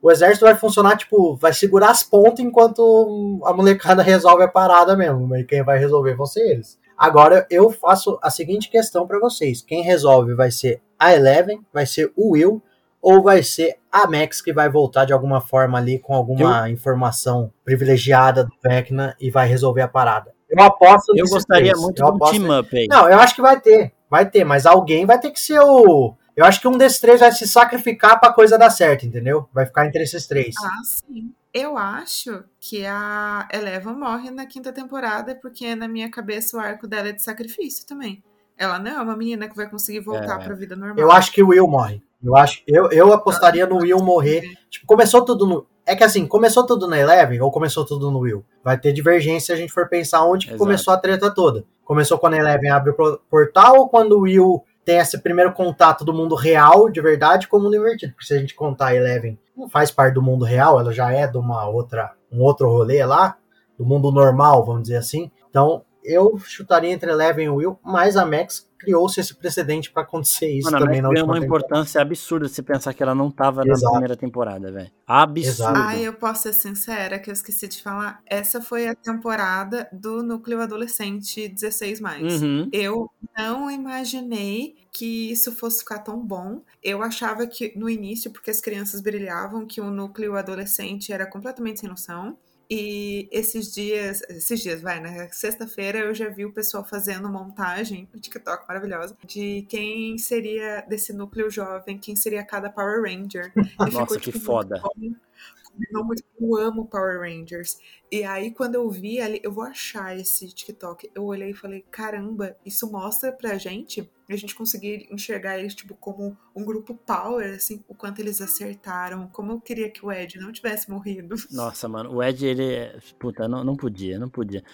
O exército vai funcionar, tipo, vai segurar as pontas enquanto a molecada resolve a parada mesmo. E quem vai resolver vão ser eles. Agora eu faço a seguinte questão pra vocês: quem resolve vai ser a Eleven, vai ser o Will, ou vai ser a Max que vai voltar de alguma forma ali com alguma informação privilegiada do Vecna e vai resolver a parada. Eu aposto Eu nesses gostaria três. muito Eu de um team up aí. Não, eu acho que vai ter. Vai ter, mas alguém vai ter que ser o. Eu acho que um desses três vai se sacrificar pra coisa dar certo, entendeu? Vai ficar entre esses três. Ah, sim. Eu acho que a Eleven morre na quinta temporada, porque na minha cabeça o arco dela é de sacrifício também. Ela não é uma menina que vai conseguir voltar É. pra vida normal. Eu acho que o Will morre. Eu acho, eu, eu apostaria no Will morrer. Tipo, começou tudo no. É que assim, começou tudo na Eleven ou começou tudo no Will? Vai ter divergência se a gente for pensar onde que começou a treta toda. Começou quando a Eleven abre o portal ou quando o Will tem esse primeiro contato do mundo real, de verdade, com o mundo invertido? Porque se a gente contar a Eleven não faz parte do mundo real, ela já é de uma outra, um outro rolê lá, do mundo normal, vamos dizer assim. Então, eu chutaria entre Eleven e Will, mas a Max criou-se esse precedente para acontecer isso Mano, também na última uma importância absurda se pensar que ela não tava Exato. na primeira temporada, velho. Absurdo. Ah, eu posso ser sincera que eu esqueci de falar. Essa foi a temporada do núcleo adolescente 16 mais. Uhum. Eu não imaginei que isso fosse ficar tão bom. Eu achava que no início, porque as crianças brilhavam, que o núcleo adolescente era completamente sem noção. E esses dias, esses dias, vai, na sexta-feira eu já vi o pessoal fazendo montagem no TikTok maravilhosa de quem seria desse núcleo jovem, quem seria cada Power Ranger. E Nossa, ficou, que tipo, foda. Combinou muito. Eu amo Power Rangers. E aí, quando eu vi ali, eu vou achar esse TikTok. Eu olhei e falei: caramba, isso mostra pra gente. A gente conseguir enxergar eles, tipo, como um grupo power, assim, o quanto eles acertaram. Como eu queria que o Ed não tivesse morrido. Nossa, mano, o Ed, ele. Puta, não, não podia, não podia.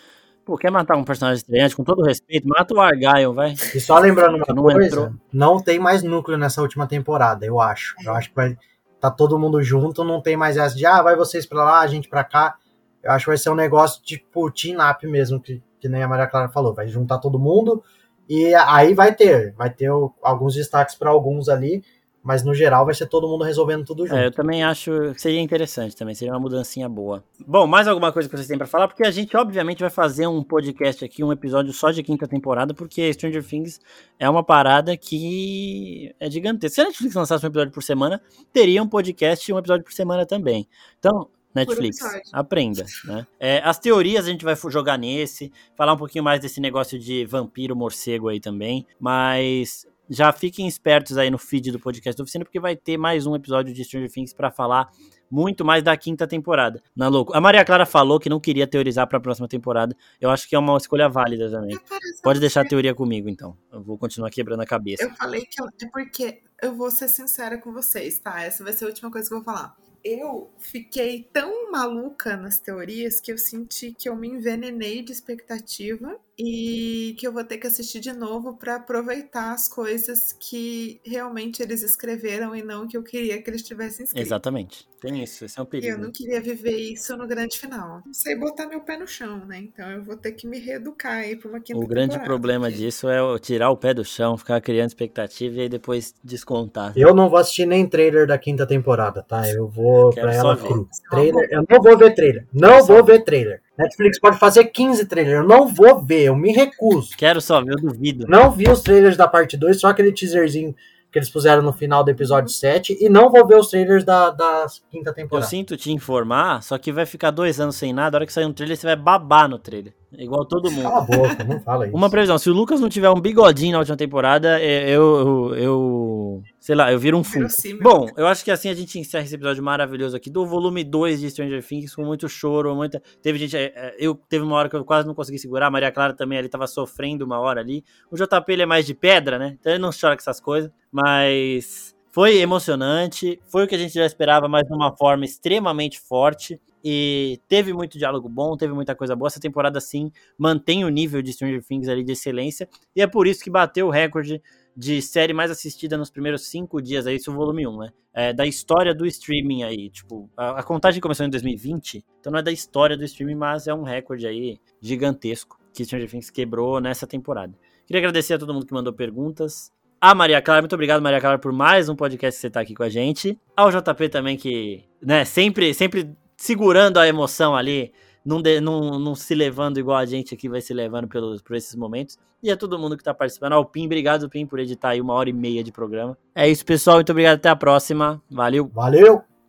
Pô, quer matar um personagem estreante, com todo respeito, mata o Argyle, vai. E só lembrando uma não coisa, entrou. não tem mais núcleo nessa última temporada, eu acho. Eu acho que vai tá todo mundo junto, não tem mais essa de, ah, vai vocês pra lá, a gente pra cá. Eu acho que vai ser um negócio tipo team-up mesmo, que, que nem a Maria Clara falou, vai juntar todo mundo e aí vai ter, vai ter alguns destaques para alguns ali, mas no geral vai ser todo mundo resolvendo tudo junto. É, eu também acho que seria interessante também, seria uma mudancinha boa. Bom, mais alguma coisa que vocês têm para falar? Porque a gente obviamente vai fazer um podcast aqui, um episódio só de quinta temporada, porque Stranger Things é uma parada que é gigantesca. Se a Netflix lançasse um episódio por semana, teria um podcast e um episódio por semana também. Então, Netflix, aprenda, né? É, as teorias a gente vai jogar nesse, falar um pouquinho mais desse negócio de vampiro morcego aí também, mas já fiquem espertos aí no feed do podcast do Oficina, porque vai ter mais um episódio de Stranger Things para falar muito mais da quinta temporada. Na louco. A Maria Clara falou que não queria teorizar para a próxima temporada. Eu acho que é uma escolha válida também. Pode deixar a teoria comigo, então. Eu vou continuar quebrando a cabeça. Eu falei que eu, é porque eu vou ser sincera com vocês, tá? Essa vai ser a última coisa que eu vou falar eu fiquei tão maluca nas teorias que eu senti que eu me envenenei de expectativa e que eu vou ter que assistir de novo para aproveitar as coisas que realmente eles escreveram e não que eu queria que eles tivessem escrito. Exatamente. Tem isso, esse é um perigo. Eu não queria viver isso no grande final. Não sei botar meu pé no chão, né? Então eu vou ter que me reeducar aí pra uma quinta O grande temporada. problema disso é tirar o pé do chão, ficar criando expectativa e aí depois descontar. Eu não vou assistir nem trailer da quinta temporada, tá? Eu vou Quero pra ela cru. Trailer, eu não vou ver trailer. Não vou ver trailer. Netflix pode fazer 15 trailers. Eu não vou ver, eu me recuso. Quero só ver, eu duvido. Não vi os trailers da parte 2, só aquele teaserzinho que eles puseram no final do episódio 7. E não vou ver os trailers da, da quinta temporada. Eu sinto te informar, só que vai ficar dois anos sem nada. A hora que sair um trailer, você vai babar no trailer. Igual todo mundo. Cala a boca, não fala isso. Uma previsão: se o Lucas não tiver um bigodinho na última temporada, é, eu. eu, eu sei lá, eu viro um fundo. Bom, eu acho que assim a gente encerra esse episódio maravilhoso aqui do volume 2 de Stranger Things com muito choro, muita. Teve gente. É, é, eu teve uma hora que eu quase não consegui segurar. A Maria Clara também ali tava sofrendo uma hora ali. O JP ele é mais de pedra, né? Então ele não chora com essas coisas. Mas. Foi emocionante, foi o que a gente já esperava, mas de uma forma extremamente forte. E teve muito diálogo bom, teve muita coisa boa. Essa temporada, sim, mantém o nível de Stranger Things ali de excelência. E é por isso que bateu o recorde de série mais assistida nos primeiros cinco dias, aí, isso é o volume 1, né? É, da história do streaming aí. Tipo, a, a, contagem começou em 2020, então não é da história do streaming, mas é um recorde aí gigantesco que Stranger Things quebrou nessa temporada. Queria agradecer a todo mundo que mandou perguntas. A Maria Clara, muito obrigado, Maria Clara, por mais um podcast que você tá aqui com a gente. Ao JP também, que, né, sempre, sempre segurando a emoção ali, não, de, não, não se levando igual a gente aqui vai se levando pelos, por esses momentos. E a todo mundo que tá participando. Ao Pim, obrigado, Pim, por editar aí uma hora e meia de programa. É isso, pessoal. Muito obrigado. Até a próxima. Valeu. Valeu.